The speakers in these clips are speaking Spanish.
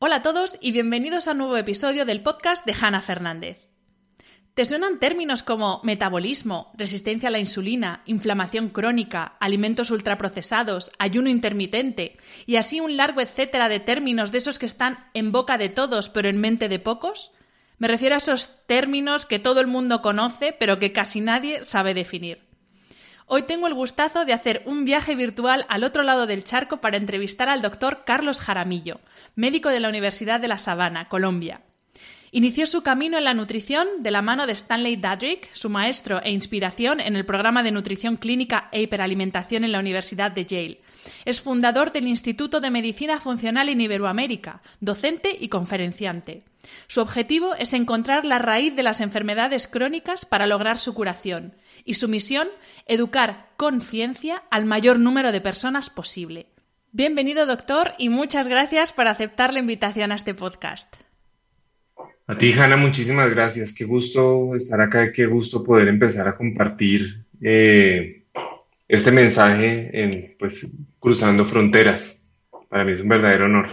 Hola a todos y bienvenidos a un nuevo episodio del podcast de Hanna Fernández. ¿Te suenan términos como metabolismo, resistencia a la insulina, inflamación crónica, alimentos ultraprocesados, ayuno intermitente y así un largo etcétera de términos de esos que están en boca de todos pero en mente de pocos? Me refiero a esos términos que todo el mundo conoce pero que casi nadie sabe definir. Hoy tengo el gustazo de hacer un viaje virtual al otro lado del charco para entrevistar al doctor Carlos Jaramillo, médico de la Universidad de La Sabana, Colombia. Inició su camino en la nutrición de la mano de Stanley Dadrick, su maestro e inspiración en el programa de nutrición clínica e hiperalimentación en la Universidad de Yale. Es fundador del Instituto de Medicina Funcional en Iberoamérica, docente y conferenciante. Su objetivo es encontrar la raíz de las enfermedades crónicas para lograr su curación y su misión, educar con ciencia al mayor número de personas posible. Bienvenido, doctor, y muchas gracias por aceptar la invitación a este podcast. A ti, Hanna, muchísimas gracias. Qué gusto estar acá, qué gusto poder empezar a compartir eh, este mensaje en, pues, cruzando fronteras. Para mí es un verdadero honor.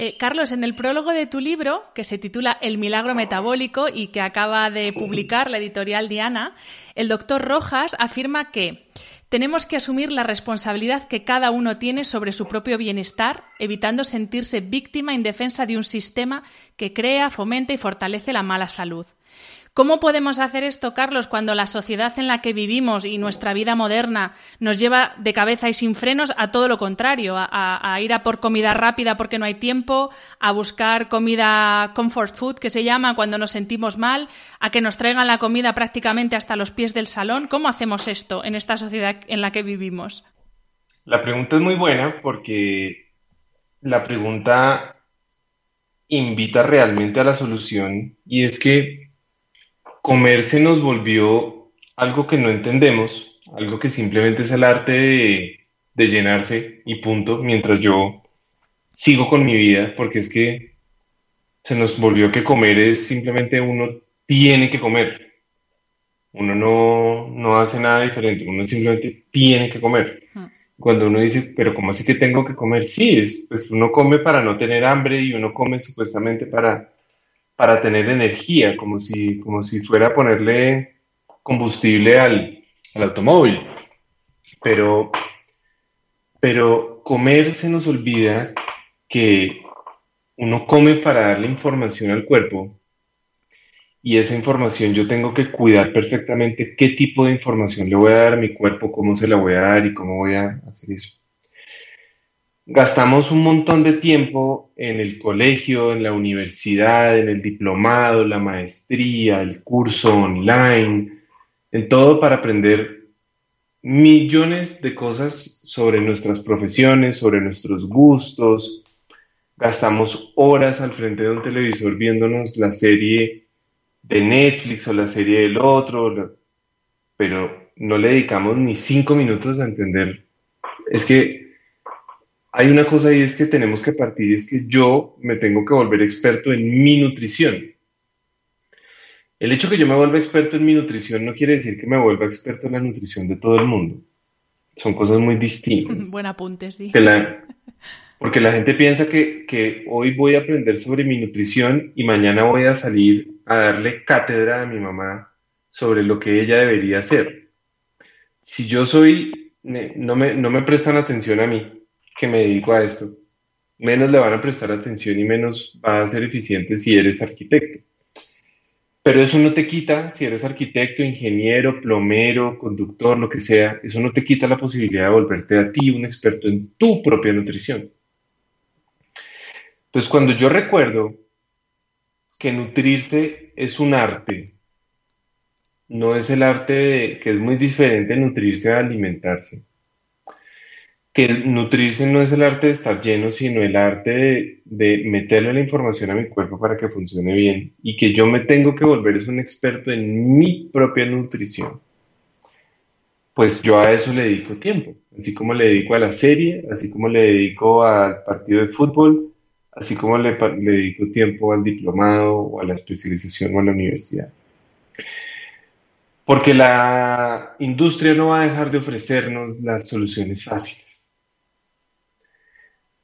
Eh, Carlos, en el prólogo de tu libro, que se titula El milagro metabólico y que acaba de publicar la editorial Diana, el doctor Rojas afirma que tenemos que asumir la responsabilidad que cada uno tiene sobre su propio bienestar, evitando sentirse víctima indefensa de un sistema que crea, fomenta y fortalece la mala salud. ¿Cómo podemos hacer esto, Carlos, cuando la sociedad en la que vivimos y nuestra vida moderna nos lleva de cabeza y sin frenos a todo lo contrario, a, ir a por comida rápida porque no hay tiempo, a buscar comida comfort food, que se llama cuando nos sentimos mal, a que nos traigan la comida prácticamente hasta los pies del salón? ¿Cómo hacemos esto en esta sociedad en la que vivimos? La pregunta es muy buena porque la pregunta invita realmente a la solución y es que comer se nos volvió algo que no entendemos, algo que simplemente es el arte de, llenarse y punto, mientras yo sigo con mi vida, porque es que se nos volvió que comer es simplemente uno tiene que comer. Uno no, no hace nada diferente, uno simplemente tiene que comer. Ah. Cuando uno dice, pero ¿cómo así que tengo que comer? Sí, es, pues uno come para no tener hambre y uno come supuestamente para para tener energía, como si, como si fuera a ponerle combustible al, automóvil. Pero, pero comer se nos olvida que uno come para darle información al cuerpo y esa información yo tengo que cuidar perfectamente qué tipo de información le voy a dar a mi cuerpo, cómo se la voy a dar y cómo voy a hacer eso gastamos un montón de tiempo en el colegio, en la universidad, en el diplomado, la maestría, el curso online, en todo para aprender millones de cosas sobre nuestras profesiones, sobre nuestros gustos. Gastamos horas al frente de un televisor viéndonos la serie de Netflix o la serie del otro, pero no le dedicamos ni cinco minutos a entender. Es que hay una cosa y es que tenemos que partir, es que yo me tengo que volver experto en mi nutrición. El hecho que yo me vuelva experto en mi nutrición no quiere decir que me vuelva experto en la nutrición de todo el mundo. Son cosas muy distintas. Buen apunte, sí. porque la gente piensa que, que hoy voy a aprender sobre mi nutrición y mañana voy a salir a darle cátedra a mi mamá sobre lo que ella debería hacer. Si yo soy, no me, no me prestan atención a mí, que me dedico a esto. menos le van a prestar atención y menos va a ser eficiente si eres arquitecto. Pero eso no te quita, si eres arquitecto, ingeniero, plomero, conductor, lo que sea, eso no te quita la posibilidad de volverte a ti un experto en tu propia nutrición. Entonces, cuando yo recuerdo que nutrirse es un arte, no es el arte que es muy diferente nutrirse a alimentarse que nutrirse no es el arte de estar lleno, sino el arte de, meterle la información a mi cuerpo para que funcione bien y que yo me tengo que volver es un experto en mi propia nutrición. Pues yo a eso le dedico tiempo, así como le dedico a la serie, así como le dedico al partido de fútbol, así como le, le dedico tiempo al diplomado o a la especialización o a la universidad. Porque la industria no va a dejar de ofrecernos las soluciones fáciles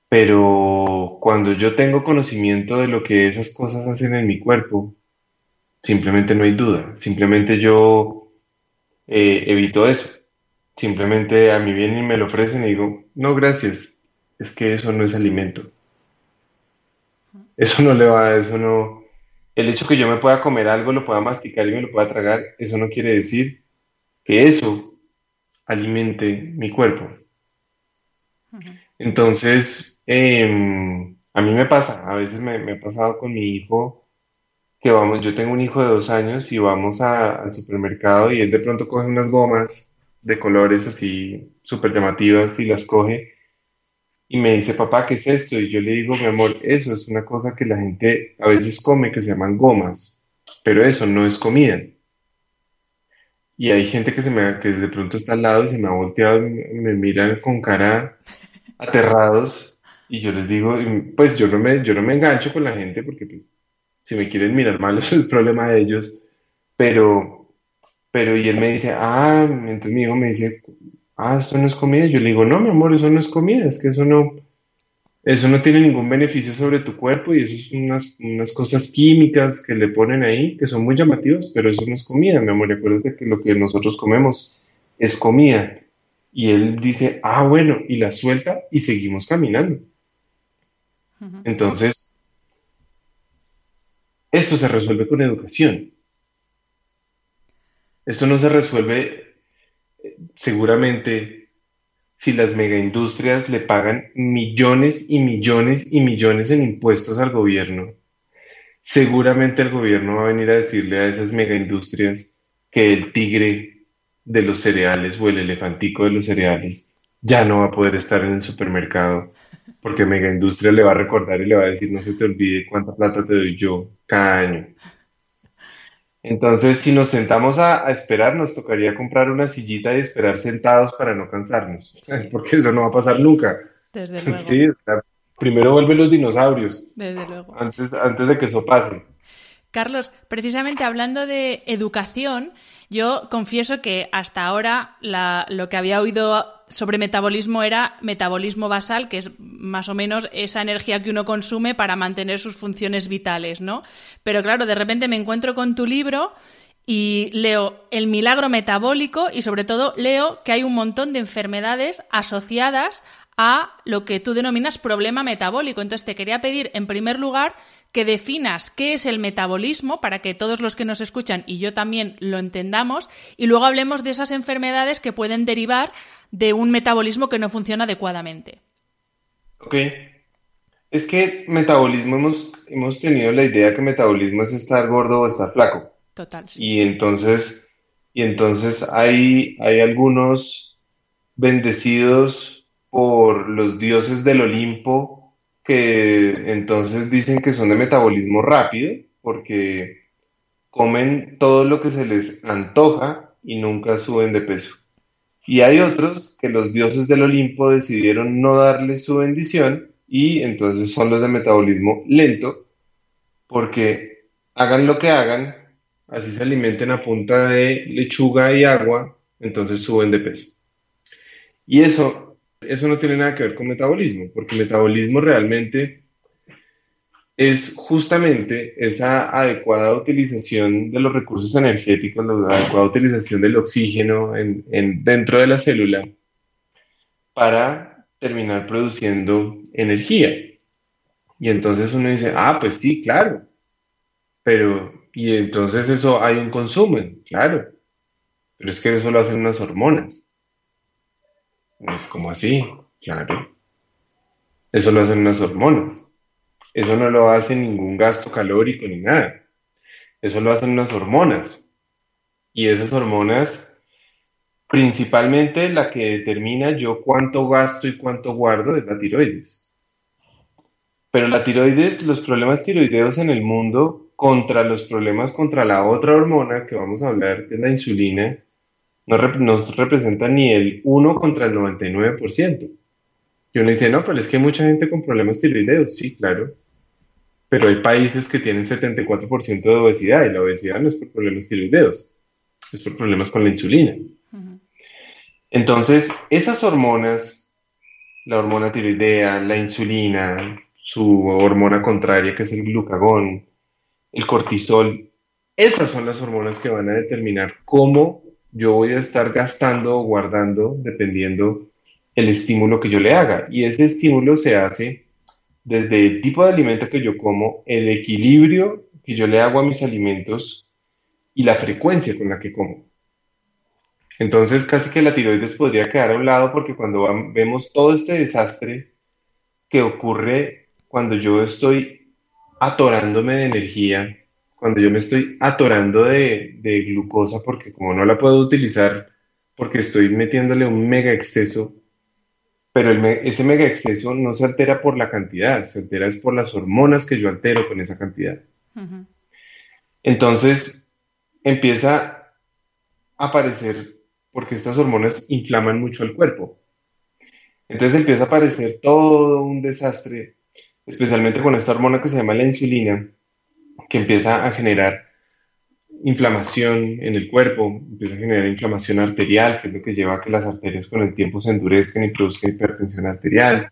pero cuando yo tengo conocimiento de lo que esas cosas hacen en mi cuerpo, simplemente no hay duda, simplemente yo eh, evito eso, simplemente a mí vienen y me lo ofrecen y digo, no, gracias, es que eso no es alimento. Eso no le va, eso no, el hecho que yo me pueda comer algo, lo pueda masticar y me lo pueda tragar, eso no quiere decir que eso alimente mi cuerpo. Entonces, em, a mí me pasa, a veces me, ha pasado con mi hijo, que vamos, yo tengo un hijo de dos años y vamos al supermercado y él de pronto coge unas gomas de colores así súper llamativas y las coge y me dice, papá, ¿qué es esto? Y yo le digo, mi amor, eso es una cosa que la gente a veces come que se llaman gomas, pero eso no es comida. Y hay gente que, se me, que de pronto está al lado y se me ha volteado y me miran con cara aterrados y yo les digo, pues yo no me, yo no me engancho con la gente porque pues, si me quieren mirar mal es el problema de ellos, pero, pero y él me dice, ah, entonces mi hijo me dice, ah, esto no es comida, yo le digo, no, mi amor, eso no es comida, es que eso no, eso no tiene ningún beneficio sobre tu cuerpo y eso es unas, unas cosas químicas que le ponen ahí que son muy llamativas, pero eso no es comida, mi amor, acuérdate que lo que nosotros comemos es comida. Y él dice, ah, bueno, y la suelta y seguimos caminando. Entonces, esto se resuelve con educación. Esto no se resuelve eh, seguramente si las megaindustrias le pagan millones y millones y millones en impuestos al gobierno. Seguramente el gobierno va a venir a decirle a esas megaindustrias que el tigre de los cereales o el elefantico de los cereales ya no va a poder estar en el supermercado porque Mega Industria le va a recordar y le va a decir no se te olvide cuánta plata te doy yo cada año. Entonces, si nos sentamos a, esperar, nos tocaría comprar una sillita y esperar sentados para no cansarnos, porque eso no va a pasar nunca. Desde luego. Sí, primero vuelven los dinosaurios. Desde luego. Antes, antes de que eso pase. Carlos, precisamente hablando de educación, yo confieso que hasta ahora lo que había oído sobre metabolismo era metabolismo basal, que es más o menos esa energía que uno consume para mantener sus funciones vitales, ¿no? Pero claro, de repente me encuentro con tu libro y leo el milagro metabólico y sobre todo leo que hay un montón de enfermedades asociadas a lo que tú denominas problema metabólico. Entonces te quería pedir, en primer lugar, que definas qué es el metabolismo para que todos los que nos escuchan y yo también lo entendamos y luego hablemos de esas enfermedades que pueden derivar de un metabolismo que no funciona adecuadamente. Ok. Es que metabolismo hemos, hemos tenido la idea que metabolismo es estar gordo o estar flaco. Total. Y entonces, y entonces hay, hay algunos bendecidos por los dioses del Olimpo que entonces dicen que son de metabolismo rápido porque comen todo lo que se les antoja y nunca suben de peso. Y hay otros que los dioses del Olimpo decidieron no darles su bendición y entonces son los de metabolismo lento porque hagan lo que hagan, así se alimenten a punta de lechuga y agua, entonces suben de peso. Y eso eso no tiene nada que ver con metabolismo, porque metabolismo realmente es justamente esa adecuada utilización de los recursos energéticos, la adecuada utilización del oxígeno en, dentro de la célula para terminar produciendo energía. Y entonces uno dice, ah, pues sí, claro. Pero, y entonces eso hay un consumo, claro. Pero es que eso lo hacen unas hormonas. Es como así, claro. Eso lo hacen unas hormonas. Eso no lo hace ningún gasto calórico ni nada. Eso lo hacen unas hormonas. Y esas hormonas, principalmente la que determina yo cuánto gasto y cuánto guardo es la tiroides. Pero la tiroides, los problemas tiroideos en el mundo contra los problemas contra la otra hormona que vamos a hablar, que es la insulina, no, nos representa ni el 1 contra el 99%. Y uno dice, no, pero es que hay mucha gente con problemas tiroideos. Sí, claro. Pero hay países que tienen 74% de obesidad y la obesidad no es por problemas tiroideos, es por problemas con la insulina. Entonces, esas hormonas, la hormona tiroidea, la insulina, su hormona contraria que es el glucagón, el cortisol, esas son las hormonas que van a determinar cómo yo voy a estar gastando o guardando dependiendo el estímulo que yo le haga. Y ese estímulo se hace desde el tipo de alimento que yo como, el equilibrio que yo le hago a mis alimentos y la frecuencia con la que como. Entonces casi que la tiroides podría quedar a un lado porque cuando vemos todo este desastre que ocurre cuando yo estoy atorándome de energía, cuando yo me estoy atorando de, de glucosa porque como no la puedo utilizar porque estoy metiéndole un mega exceso pero ese mega exceso no se altera por la cantidad, se altera es por las hormonas que yo altero con esa cantidad. Entonces empieza a aparecer, porque estas hormonas inflaman mucho el cuerpo. Entonces empieza a aparecer todo un desastre, especialmente con esta hormona que se llama la insulina, que empieza a generar inflamación en el cuerpo, empieza a generar inflamación arterial, que es lo que lleva a que las arterias con el tiempo se endurezcan y produzcan hipertensión arterial.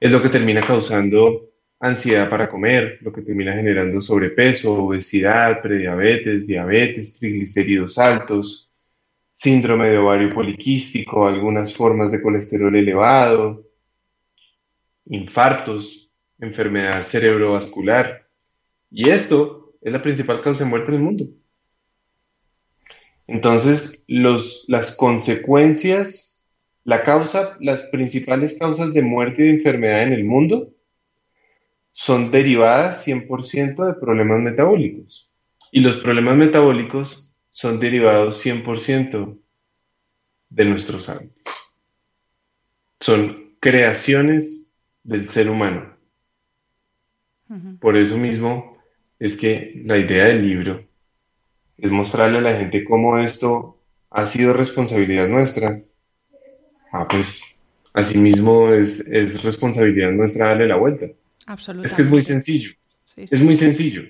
Es lo que termina causando ansiedad para comer, lo que termina generando sobrepeso, obesidad, prediabetes, diabetes, triglicéridos altos, síndrome de ovario poliquístico, algunas formas de colesterol elevado, infartos, enfermedad cerebrovascular. Y esto es la principal causa de muerte en el mundo. Entonces, las consecuencias, la causa, las principales causas de muerte y de enfermedad en el mundo son derivadas 100% de problemas metabólicos. Y los problemas metabólicos son derivados 100% de nuestros hábitos. Son creaciones del ser humano. Por eso mismo, es que la idea del libro es mostrarle a la gente cómo esto ha sido responsabilidad nuestra. Ah, pues asimismo es, es responsabilidad nuestra darle la vuelta. Absolutamente. Es que es muy sencillo. Es muy sencillo.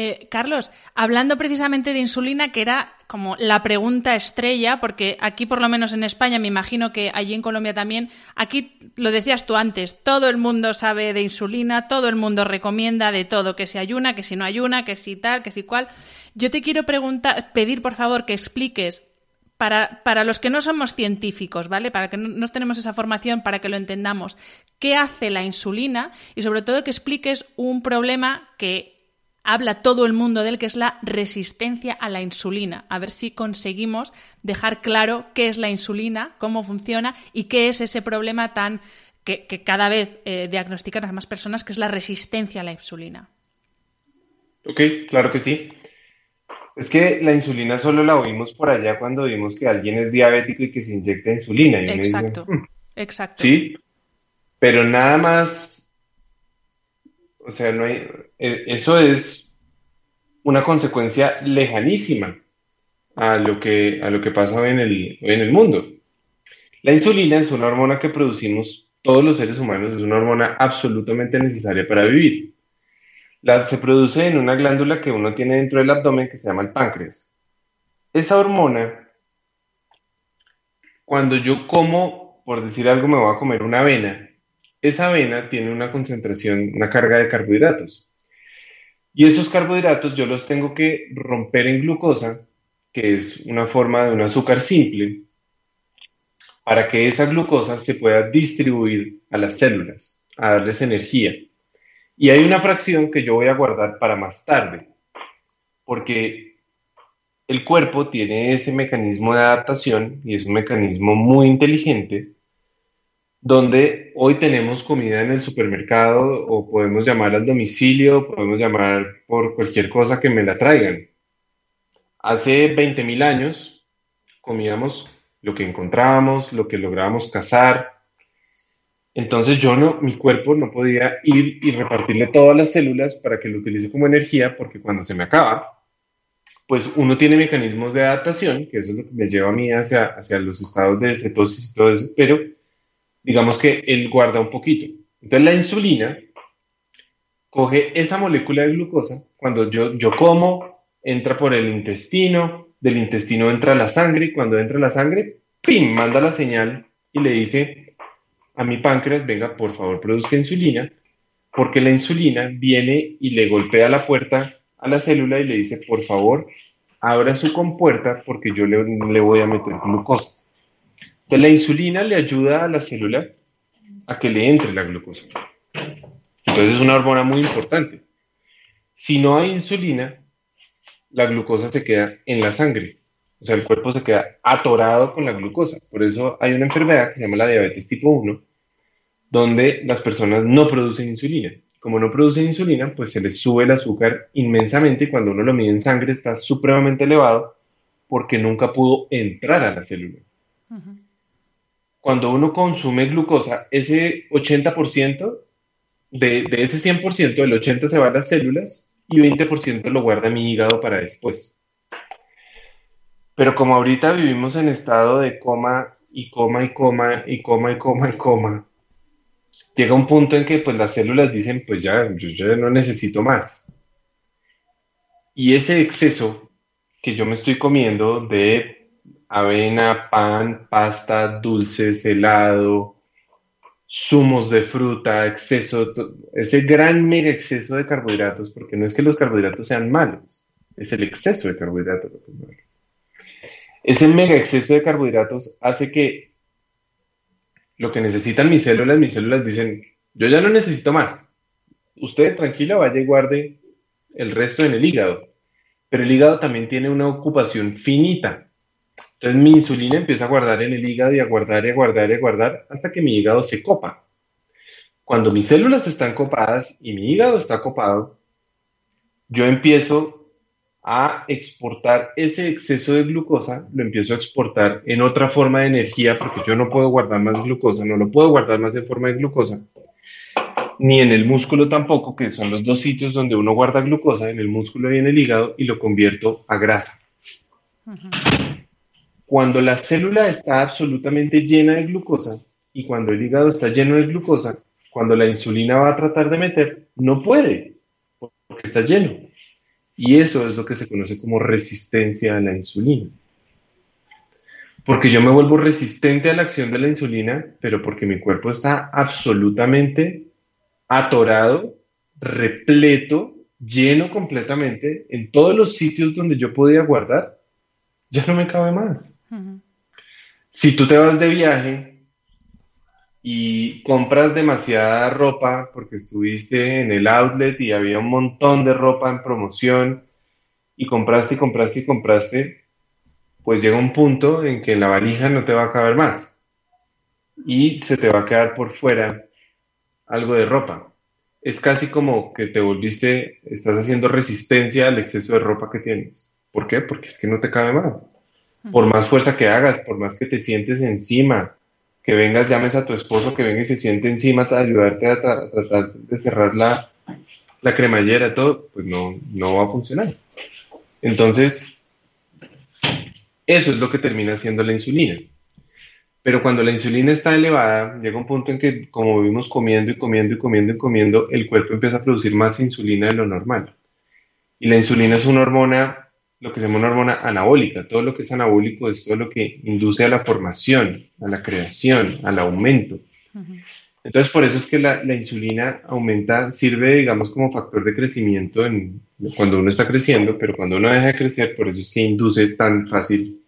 Eh, Carlos, hablando precisamente de insulina, que era como la pregunta estrella, porque aquí por lo menos en España, me imagino que allí en Colombia también, aquí lo decías tú antes, todo el mundo sabe de insulina, todo el mundo recomienda de todo, que si ayuna, que si no ayuna, que si tal, que si cual. Yo te quiero preguntar, pedir por favor que expliques para, para, los que no somos científicos, ¿vale? Para que no, tenemos esa formación, para que lo entendamos, qué hace la insulina y sobre todo que expliques un problema que habla todo el mundo de él, que es la resistencia a la insulina. A ver si conseguimos dejar claro qué es la insulina, cómo funciona y qué es ese problema tan que, cada vez eh, diagnostican a más personas, que es la resistencia a la insulina. Ok, claro que sí. Es que la insulina solo la oímos por allá cuando vimos que alguien es diabético y que se inyecta insulina. exacto, hmm". exacto. Sí, pero nada más o sea, no hay, eh, eso es una consecuencia lejanísima a lo que, a lo que pasa en el, en el mundo. La insulina es una hormona que producimos todos los seres humanos, es una hormona absolutamente necesaria para vivir. La, se produce en una glándula que uno tiene dentro del abdomen que se llama el páncreas. Esa hormona, cuando yo como, por decir algo, me voy a comer una avena, esa avena tiene una concentración, una carga de carbohidratos. Y esos carbohidratos yo los tengo que romper en glucosa, que es una forma de un azúcar simple, para que esa glucosa se pueda distribuir a las células, a darles energía. Y hay una fracción que yo voy a guardar para más tarde, porque el cuerpo tiene ese mecanismo de adaptación y es un mecanismo muy inteligente donde hoy tenemos comida en el supermercado o podemos llamar al domicilio, podemos llamar por cualquier cosa que me la traigan. Hace 20.000 años comíamos lo que encontrábamos, lo que lográbamos cazar. Entonces yo no, mi cuerpo no podía ir y repartirle todas las células para que lo utilice como energía porque cuando se me acaba, pues uno tiene mecanismos de adaptación, que eso es lo que me lleva a mí hacia, hacia los estados de cetosis y todo eso, pero digamos que él guarda un poquito. Entonces la insulina coge esa molécula de glucosa, cuando yo, yo como, entra por el intestino, del intestino entra la sangre, y cuando entra la sangre, ¡pim! manda la señal y le dice a mi páncreas, venga, por favor, produzca insulina, porque la insulina viene y le golpea la puerta a la célula y le dice, por favor, abra su compuerta porque yo le, le voy a meter glucosa. La insulina le ayuda a la célula a que le entre la glucosa. Entonces es una hormona muy importante. Si no hay insulina, la glucosa se queda en la sangre. O sea, el cuerpo se queda atorado con la glucosa. Por eso hay una enfermedad que se llama la diabetes tipo 1, donde las personas no producen insulina. Como no producen insulina, pues se les sube el azúcar inmensamente y cuando uno lo mide en sangre está supremamente elevado porque nunca pudo entrar a la célula cuando uno consume glucosa, ese 80% de, de ese 100%, el 80% se va a las células y 20% lo guarda mi hígado para después. Pero como ahorita vivimos en estado de coma y coma y coma y coma y coma y coma, llega un punto en que pues las células dicen, pues ya, yo ya no necesito más. Y ese exceso que yo me estoy comiendo de avena, pan, pasta, dulces, helado, zumos de fruta, exceso, ese gran mega exceso de carbohidratos, porque no es que los carbohidratos sean malos, es el exceso de carbohidratos lo que es. Ese mega exceso de carbohidratos hace que lo que necesitan mis células, mis células dicen, yo ya no necesito más. Usted tranquila, vaya y guarde el resto en el hígado. Pero el hígado también tiene una ocupación finita. Entonces mi insulina empieza a guardar en el hígado y a guardar y a guardar y a guardar hasta que mi hígado se copa. Cuando mis células están copadas y mi hígado está copado, yo empiezo a exportar ese exceso de glucosa, lo empiezo a exportar en otra forma de energía porque yo no puedo guardar más glucosa, no lo puedo guardar más en forma de glucosa, ni en el músculo tampoco, que son los dos sitios donde uno guarda glucosa, en el músculo y en el hígado, y lo convierto a grasa. Cuando la célula está absolutamente llena de glucosa y cuando el hígado está lleno de glucosa, cuando la insulina va a tratar de meter, no puede, porque está lleno. Y eso es lo que se conoce como resistencia a la insulina. Porque yo me vuelvo resistente a la acción de la insulina, pero porque mi cuerpo está absolutamente atorado, repleto, lleno completamente en todos los sitios donde yo podía guardar, ya no me cabe más. Si tú te vas de viaje y compras demasiada ropa porque estuviste en el outlet y había un montón de ropa en promoción y compraste y compraste y compraste, pues llega un punto en que la valija no te va a caber más y se te va a quedar por fuera algo de ropa. Es casi como que te volviste, estás haciendo resistencia al exceso de ropa que tienes. ¿Por qué? Porque es que no te cabe más por más fuerza que hagas, por más que te sientes encima, que vengas, llames a tu esposo, que venga y se siente encima para ayudarte a, tratar de cerrar la, la cremallera, todo, pues no, no va a funcionar. Entonces, eso es lo que termina siendo la insulina. Pero cuando la insulina está elevada, llega un punto en que como vivimos comiendo y comiendo y comiendo y comiendo, el cuerpo empieza a producir más insulina de lo normal. Y la insulina es una hormona lo que se llama una hormona anabólica. Todo lo que es anabólico es todo lo que induce a la formación, a la creación, al aumento. Entonces, por eso es que la, insulina aumenta, sirve, digamos, como factor de crecimiento en, cuando uno está creciendo, pero cuando uno deja de crecer, por eso es que induce tan fácil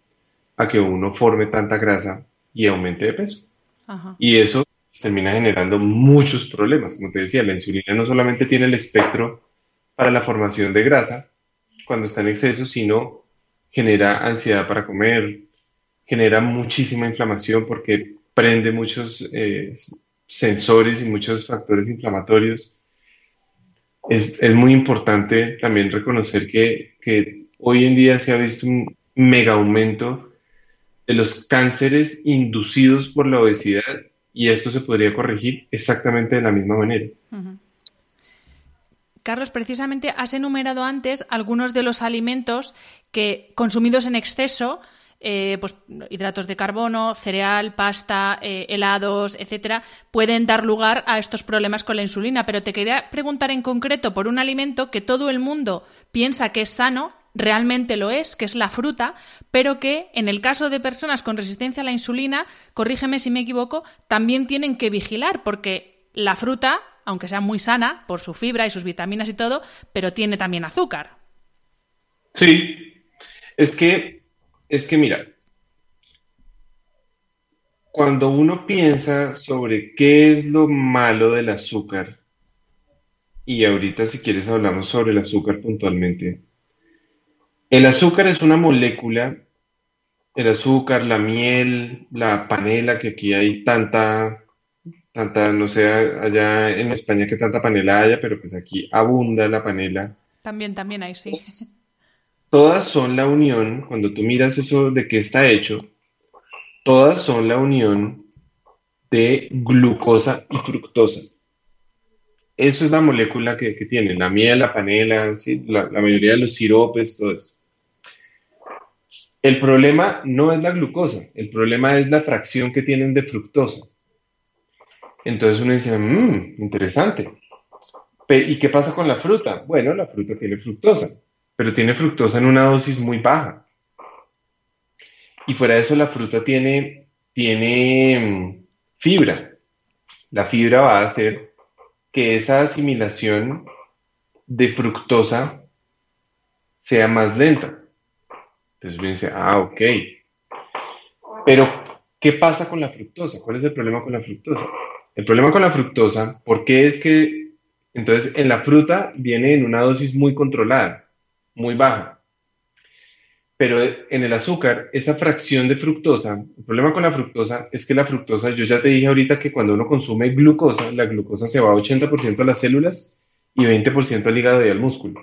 a que uno forme tanta grasa y aumente de peso. Y eso termina generando muchos problemas. Como te decía, la insulina no solamente tiene el espectro para la formación de grasa cuando está en exceso, sino genera ansiedad para comer, genera muchísima inflamación porque prende muchos eh, sensores y muchos factores inflamatorios. Es, muy importante también reconocer que, que hoy en día se ha visto un mega aumento de los cánceres inducidos por la obesidad y esto se podría corregir exactamente de la misma manera. Carlos, precisamente has enumerado antes algunos de los alimentos que consumidos en exceso, eh, pues hidratos de carbono, cereal, pasta, eh, helados, etcétera, pueden dar lugar a estos problemas con la insulina. Pero te quería preguntar en concreto por un alimento que todo el mundo piensa que es sano realmente lo es, que es la fruta, pero que en el caso de personas con resistencia a la insulina, corrígeme si me equivoco, también tienen que vigilar, porque la fruta, aunque sea muy sana por su fibra y sus vitaminas y todo, pero tiene también azúcar. Sí, es que, es que mira, cuando uno piensa sobre qué es lo malo del azúcar, y ahorita si quieres hablamos sobre el azúcar puntualmente, el azúcar es una molécula, el azúcar, la miel, la panela, que aquí hay tanta, tanta, no sé, allá en España que tanta panela haya, pero pues aquí abunda la panela. También, también hay, sí. Todas son la unión, cuando tú miras eso de qué está hecho, todas son la unión de glucosa y fructosa. Eso es la molécula que, tiene, la miel, la panela, la, la, mayoría de los siropes, todo eso. El problema no es la glucosa, el problema es la fracción que tienen de fructosa. Entonces uno dice, mmm, interesante. ¿Y qué pasa con la fruta? Bueno, la fruta tiene fructosa, pero tiene fructosa en una dosis muy baja. Y fuera de eso, la fruta tiene, tiene mm, fibra. La fibra va a hacer que esa asimilación de fructosa sea más lenta. Entonces uno dice, ah, ok. Pero, ¿qué pasa con la fructosa? ¿Cuál es el problema con la fructosa? El problema con la fructosa, ¿por qué es que entonces en la fruta viene en una dosis muy controlada, muy baja? Pero en el azúcar, esa fracción de fructosa, el problema con la fructosa es que la fructosa, yo ya te dije ahorita que cuando uno consume glucosa, la glucosa se va 80% a las células y 20% al hígado y al músculo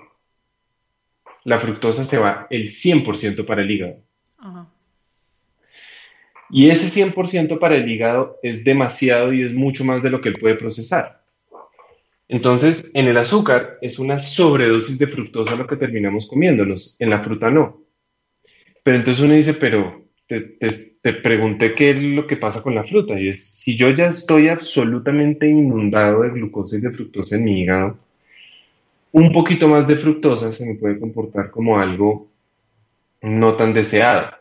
la fructosa se va el 100% para el hígado. Y ese 100% para el hígado es demasiado y es mucho más de lo que él puede procesar. Entonces, en el azúcar es una sobredosis de fructosa lo que terminamos comiéndonos, en la fruta no. Pero entonces uno dice, pero te, te, pregunté qué es lo que pasa con la fruta. Y es, si yo ya estoy absolutamente inundado de glucosa y de fructosa en mi hígado, un poquito más de fructosa se me puede comportar como algo no tan deseado.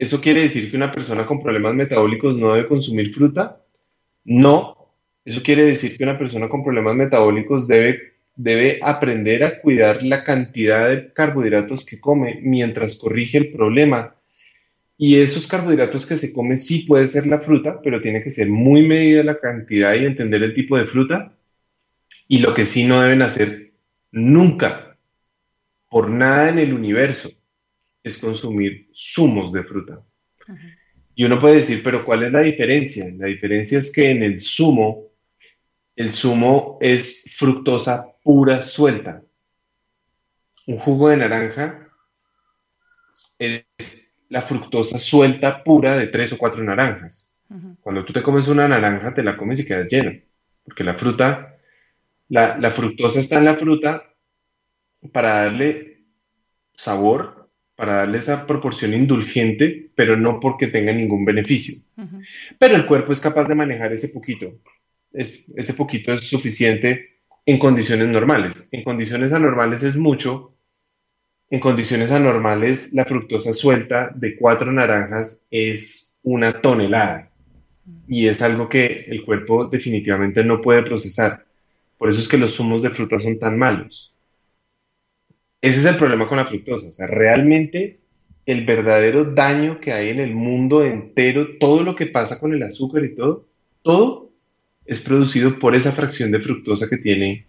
¿Eso quiere decir que una persona con problemas metabólicos no debe consumir fruta? No. Eso quiere decir que una persona con problemas metabólicos debe, debe aprender a cuidar la cantidad de carbohidratos que come mientras corrige el problema. Y esos carbohidratos que se come sí puede ser la fruta, pero tiene que ser muy medida la cantidad y entender el tipo de fruta. Y lo que sí no deben hacer Nunca, por nada en el universo, es consumir zumos de fruta. Y uno puede decir, pero ¿cuál es la diferencia? La diferencia es que en el zumo, el zumo es fructosa pura suelta. Un jugo de naranja es la fructosa suelta pura de tres o cuatro naranjas. Cuando tú te comes una naranja, te la comes y quedas lleno, porque la fruta la, fructosa está en la fruta para darle sabor, para darle esa proporción indulgente, pero no porque tenga ningún beneficio. Pero el cuerpo es capaz de manejar ese poquito. Es, ese poquito es suficiente en condiciones normales. En condiciones anormales es mucho. En condiciones anormales la fructosa suelta de cuatro naranjas es una tonelada. Y es algo que el cuerpo definitivamente no puede procesar. Por eso es que los zumos de fruta son tan malos. Ese es el problema con la fructosa. O sea, realmente el verdadero daño que hay en el mundo entero, todo lo que pasa con el azúcar y todo, todo es producido por esa fracción de fructosa que tiene,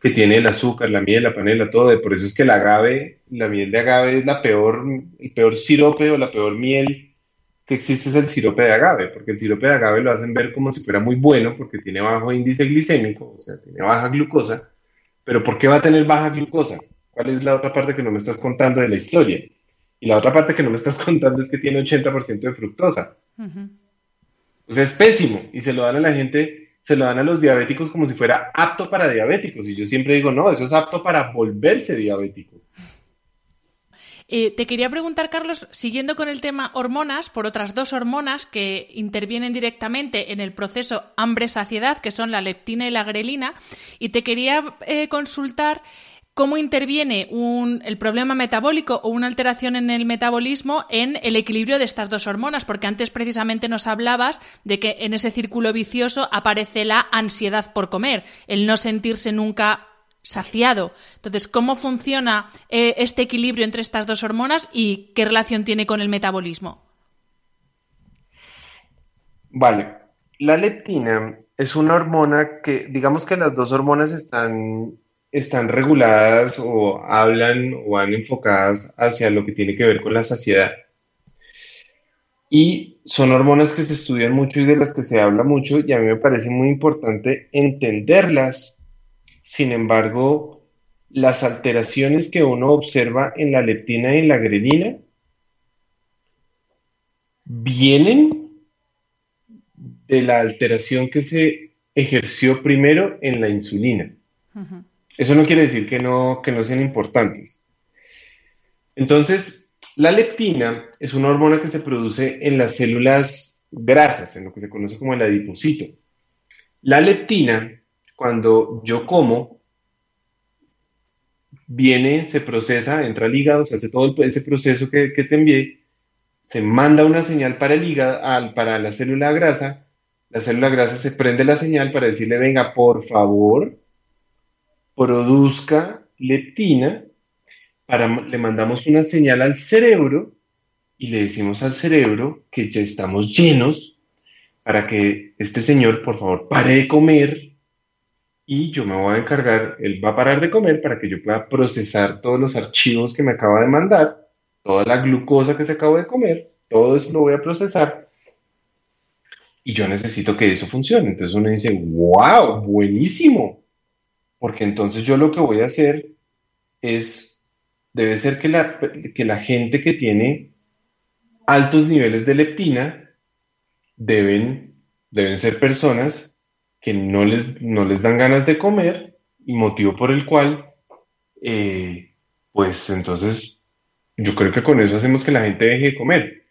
que tiene el azúcar, la miel, la panela, todo. Por eso es que el agave, la miel de agave es la peor, el peor sirope o la peor miel que existe es el sirope de agave, porque el sirope de agave lo hacen ver como si fuera muy bueno porque tiene bajo índice glicémico, o sea, tiene baja glucosa, pero ¿por qué va a tener baja glucosa? ¿Cuál es la otra parte que no me estás contando de la historia? Y la otra parte que no me estás contando es que tiene 80% de fructosa. O sea, es pésimo y se lo dan a la gente, se lo dan a los diabéticos como si fuera apto para diabéticos. Y yo siempre digo, no, eso es apto para volverse diabético. Eh, te quería preguntar, Carlos, siguiendo con el tema hormonas, por otras dos hormonas que intervienen directamente en el proceso hambre-saciedad, que son la leptina y la grelina, y te quería eh, consultar cómo interviene el problema metabólico o una alteración en el metabolismo en el equilibrio de estas dos hormonas, porque antes precisamente nos hablabas de que en ese círculo vicioso aparece la ansiedad por comer, el no sentirse nunca saciado. Entonces, ¿cómo funciona eh, este equilibrio entre estas dos hormonas y qué relación tiene con el metabolismo? Vale, la leptina es una hormona que, digamos que las dos hormonas están, están reguladas o hablan o van enfocadas hacia lo que tiene que ver con la saciedad. Y son hormonas que se estudian mucho y de las que se habla mucho y a mí me parece muy importante entenderlas sin embargo, las alteraciones que uno observa en la leptina y en la grelina vienen de la alteración que se ejerció primero en la insulina. Eso no quiere decir que no, que no sean importantes. Entonces, la leptina es una hormona que se produce en las células grasas, en lo que se conoce como el adipocito. La leptina cuando yo como, viene, se procesa, entra al hígado, se hace todo ese proceso que, te envié, se manda una señal para el hígado, para la célula grasa, la célula grasa se prende la señal para decirle, venga, por favor, produzca leptina, para, le mandamos una señal al cerebro y le decimos al cerebro que ya estamos llenos para que este señor, por favor, pare de comer y yo me voy a encargar, él va a parar de comer para que yo pueda procesar todos los archivos que me acaba de mandar, toda la glucosa que se acabó de comer, todo eso lo voy a procesar y yo necesito que eso funcione. Entonces uno dice, wow, buenísimo, porque entonces yo lo que voy a hacer es, debe ser que la, que la gente que tiene altos niveles de leptina deben, deben ser personas que no les, no les dan ganas de comer y motivo por el cual, eh, pues entonces yo creo que con eso hacemos que la gente deje de comer.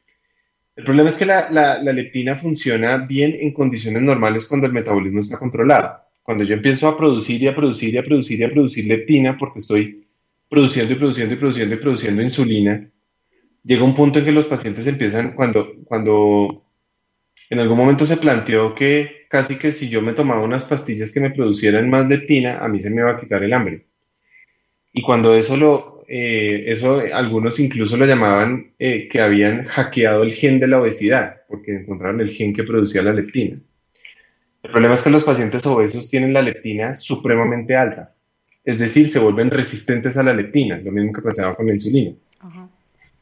El problema es que la, la, leptina funciona bien en condiciones normales cuando el metabolismo está controlado. Cuando yo empiezo a producir y a producir y a producir y a producir leptina porque estoy produciendo y produciendo y produciendo y produciendo insulina, llega un punto en que los pacientes empiezan, cuando, cuando en algún momento se planteó que casi que si yo me tomaba unas pastillas que me producieran más leptina, a mí se me iba a quitar el hambre. Y cuando eso lo, eh, eso algunos incluso lo llamaban eh, que habían hackeado el gen de la obesidad, porque encontraron el gen que producía la leptina. El problema es que los pacientes obesos tienen la leptina supremamente alta, es decir, se vuelven resistentes a la leptina, lo mismo que pasaba con la insulina.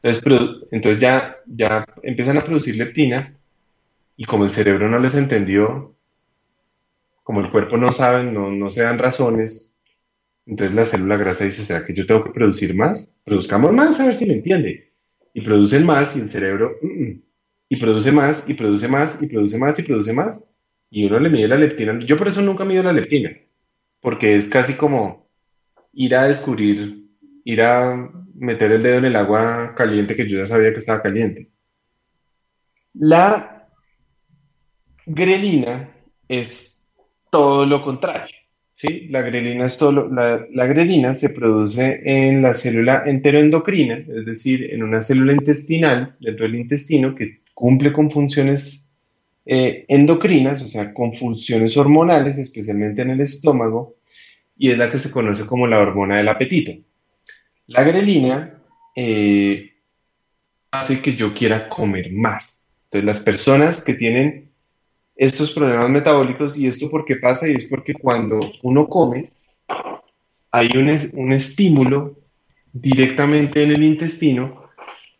Entonces, entonces ya, ya empiezan a producir leptina y como el cerebro no les entendió, como el cuerpo no sabe, no, no se dan razones, entonces la célula grasa dice, ¿será que yo tengo que producir más? Produzcamos más a ver si me entiende. Y producen más y el cerebro, mm, mm". y produce más, y produce más, y produce más, y produce más. Y uno le mide la leptina. Yo por eso nunca mido la leptina, porque es casi como ir a descubrir, ir a meter el dedo en el agua caliente que yo ya sabía que estaba caliente. La grelina es todo lo contrario. ¿sí? La grelina es todo la, la, grelina se produce en la célula enteroendocrina, es decir, en una célula intestinal dentro del intestino que cumple con funciones eh, endocrinas, o sea, con funciones hormonales, especialmente en el estómago, y es la que se conoce como la hormona del apetito. La grelina eh, hace que yo quiera comer más. Entonces, las personas que tienen estos problemas metabólicos, y esto por qué pasa, y es porque cuando uno come, hay un, un estímulo directamente en el intestino,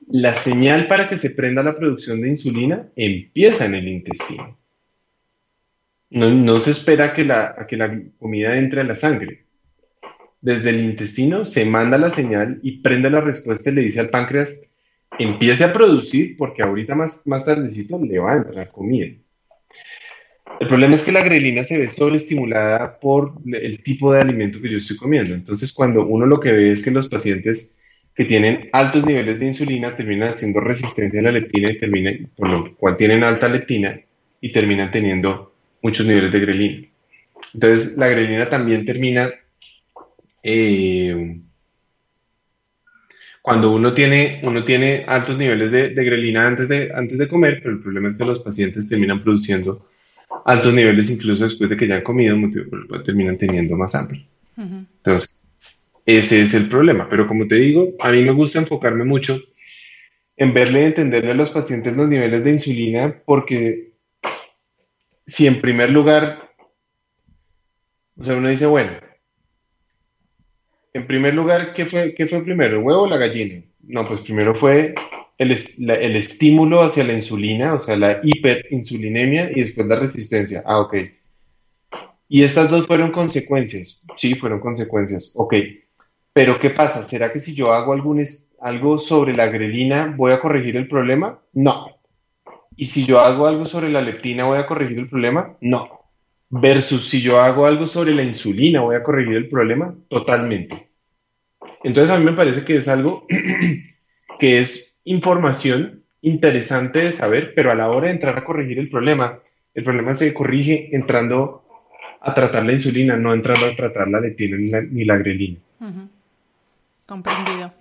la señal para que se prenda la producción de insulina empieza en el intestino. No, se espera que la, a que la comida entre a la sangre. Desde el intestino se manda la señal y prende la respuesta y le dice al páncreas, empiece a producir porque ahorita más, más tardecito le va a entrar comida. El problema es que la grelina se ve sobreestimulada por el tipo de alimento que yo estoy comiendo. Entonces, cuando uno lo que ve es que los pacientes que tienen altos niveles de insulina terminan haciendo resistencia a la leptina y terminan, por lo cual tienen alta leptina y terminan teniendo muchos niveles de grelina. Entonces, la grelina también termina eh, cuando uno tiene, uno tiene altos niveles de, grelina antes de, antes de comer, pero el problema es que los pacientes terminan produciendo altos niveles incluso después de que ya han comido, motivo por el cual terminan teniendo más hambre. Entonces, ese es el problema. Pero como te digo, a mí me gusta enfocarme mucho en verle entenderle a los pacientes los niveles de insulina, porque si en primer lugar, o sea, uno dice, bueno, en primer lugar, ¿qué fue, qué fue primero, el huevo o la gallina? No, pues primero fue el, el, estímulo hacia la insulina, o sea, la hiperinsulinemia y después la resistencia. Ah, ok. Y estas dos fueron consecuencias. Sí, fueron consecuencias. Ok. Pero ¿qué pasa? ¿Será que si yo hago algún algo sobre la grelina, voy a corregir el problema? No. Y si yo hago algo sobre la leptina, ¿voy a corregir el problema? No. Versus si yo hago algo sobre la insulina, ¿voy a corregir el problema? Totalmente. Entonces a mí me parece que es algo que es información interesante de saber, pero a la hora de entrar a corregir el problema, el problema se corrige entrando a tratar la insulina, no entrando a tratar la leptina ni la, grelina. Comprendido.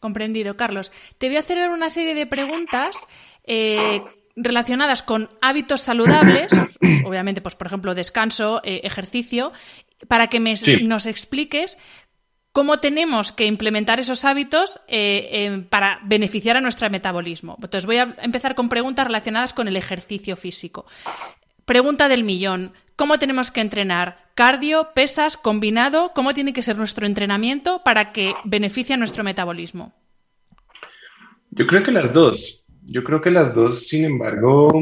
Comprendido, Carlos. Te voy a hacer una serie de preguntas eh, relacionadas con hábitos saludables, obviamente, pues por ejemplo, descanso, eh, ejercicio, para que nos expliques cómo tenemos que implementar esos hábitos eh, para beneficiar a nuestro metabolismo. Entonces voy a empezar con preguntas relacionadas con el ejercicio físico. Pregunta del millón. ¿Cómo tenemos que entrenar? ¿Cardio, pesas, combinado? ¿Cómo tiene que ser nuestro entrenamiento para que beneficie nuestro metabolismo? Yo creo que las dos. Yo creo que las dos, sin embargo,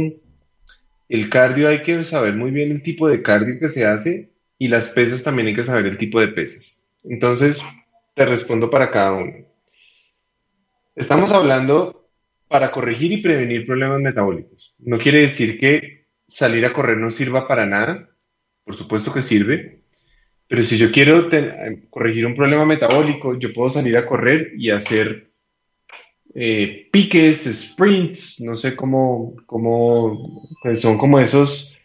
el cardio hay que saber muy bien el tipo de cardio que se hace y las pesas también hay que saber el tipo de pesas. Entonces, te respondo para cada uno. Estamos hablando para corregir y prevenir problemas metabólicos. No quiere decir que salir a correr no sirva para nada, por supuesto que sirve, pero si yo quiero corregir un problema metabólico, yo puedo salir a correr y hacer eh, piques, sprints, no sé cómo, cómo pues son como esos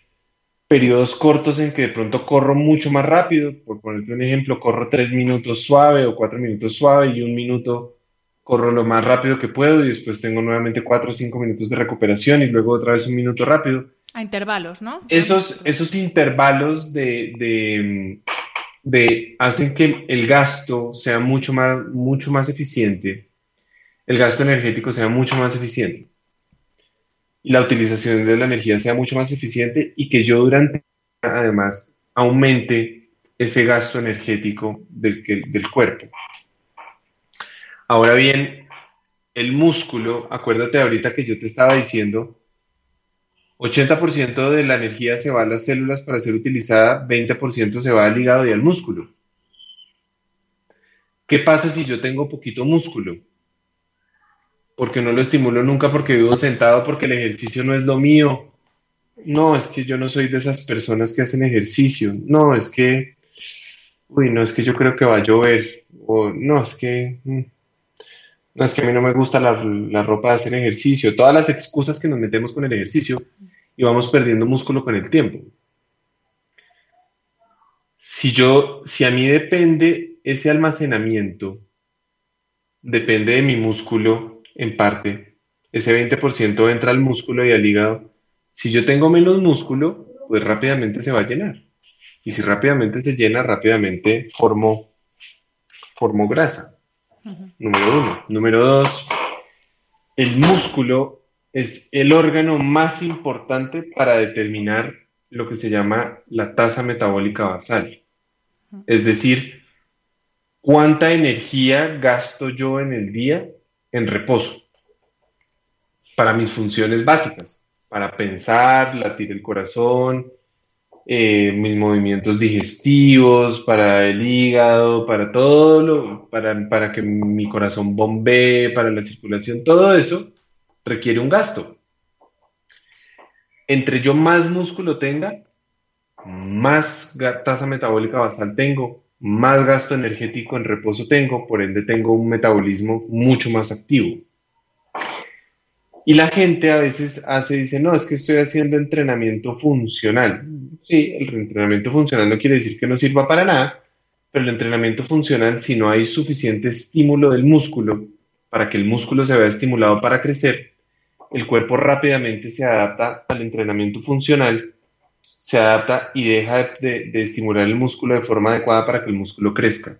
periodos cortos en que de pronto corro mucho más rápido. Por ponerte un ejemplo, corro tres minutos suave o cuatro minutos suave y un minuto corro lo más rápido que puedo y después tengo nuevamente cuatro o cinco minutos de recuperación y luego otra vez un minuto rápido. A intervalos, ¿no? Esos, esos intervalos de, de, de, hacen que el gasto sea mucho más, mucho más eficiente el gasto energético sea mucho más eficiente y la utilización de la energía sea mucho más eficiente y que yo durante además aumente ese gasto energético del, del cuerpo. Ahora bien, el músculo, acuérdate ahorita que yo te estaba diciendo, 80% de la energía se va a las células para ser utilizada, 20% se va al hígado y al músculo. ¿Qué pasa si yo tengo poquito músculo? porque no lo estimulo nunca porque vivo sentado, porque el ejercicio no es lo mío. No, es que yo no soy de esas personas que hacen ejercicio. No, es que, uy, no, es que yo creo que va a llover. O no, es que, mm, no, es que a mí no me gusta la, la ropa de hacer ejercicio. Todas las excusas que nos metemos con el ejercicio y vamos perdiendo músculo con el tiempo. Si yo, si a mí depende ese almacenamiento, depende de mi músculo, en parte, ese 20% entra al músculo y al hígado. Si yo tengo menos músculo, pues rápidamente se va a llenar. Y si rápidamente se llena, rápidamente formo, formo grasa. Número uno. Número dos, el músculo es el órgano más importante para determinar lo que se llama la tasa metabólica basal. Es decir, cuánta energía gasto yo en el día en reposo para mis funciones básicas, para pensar, latir el corazón, eh, mis movimientos digestivos, para el hígado, para todo lo, para, para que mi corazón bombee, para la circulación, todo eso requiere un gasto. Entre yo más músculo tenga, más tasa metabólica basal tengo, más gasto energético en reposo tengo, por ende tengo un metabolismo mucho más activo. Y la gente a veces hace, dice, no, es que estoy haciendo entrenamiento funcional. Sí, el entrenamiento funcional no quiere decir que no sirva para nada, pero el entrenamiento funcional, si no hay suficiente estímulo del músculo para que el músculo se vea estimulado para crecer, el cuerpo rápidamente se adapta al entrenamiento funcional, se adapta y deja de, de estimular el músculo de forma adecuada para que el músculo crezca.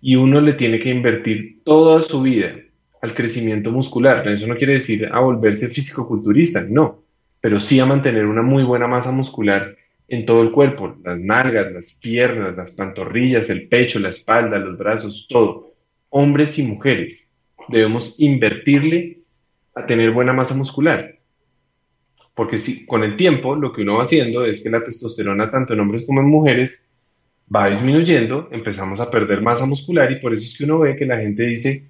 Y uno le tiene que invertir toda su vida al crecimiento muscular. Eso no quiere decir a volverse físico-culturista, no, pero sí a mantener una muy buena masa muscular en todo el cuerpo, las nalgas, las piernas, las pantorrillas, el pecho, la espalda, los brazos, todo. Hombres y mujeres debemos invertirle a tener buena masa muscular. Porque si con el tiempo lo que uno va haciendo es que la testosterona tanto en hombres como en mujeres va disminuyendo, empezamos a perder masa muscular y por eso es que uno ve que la gente dice,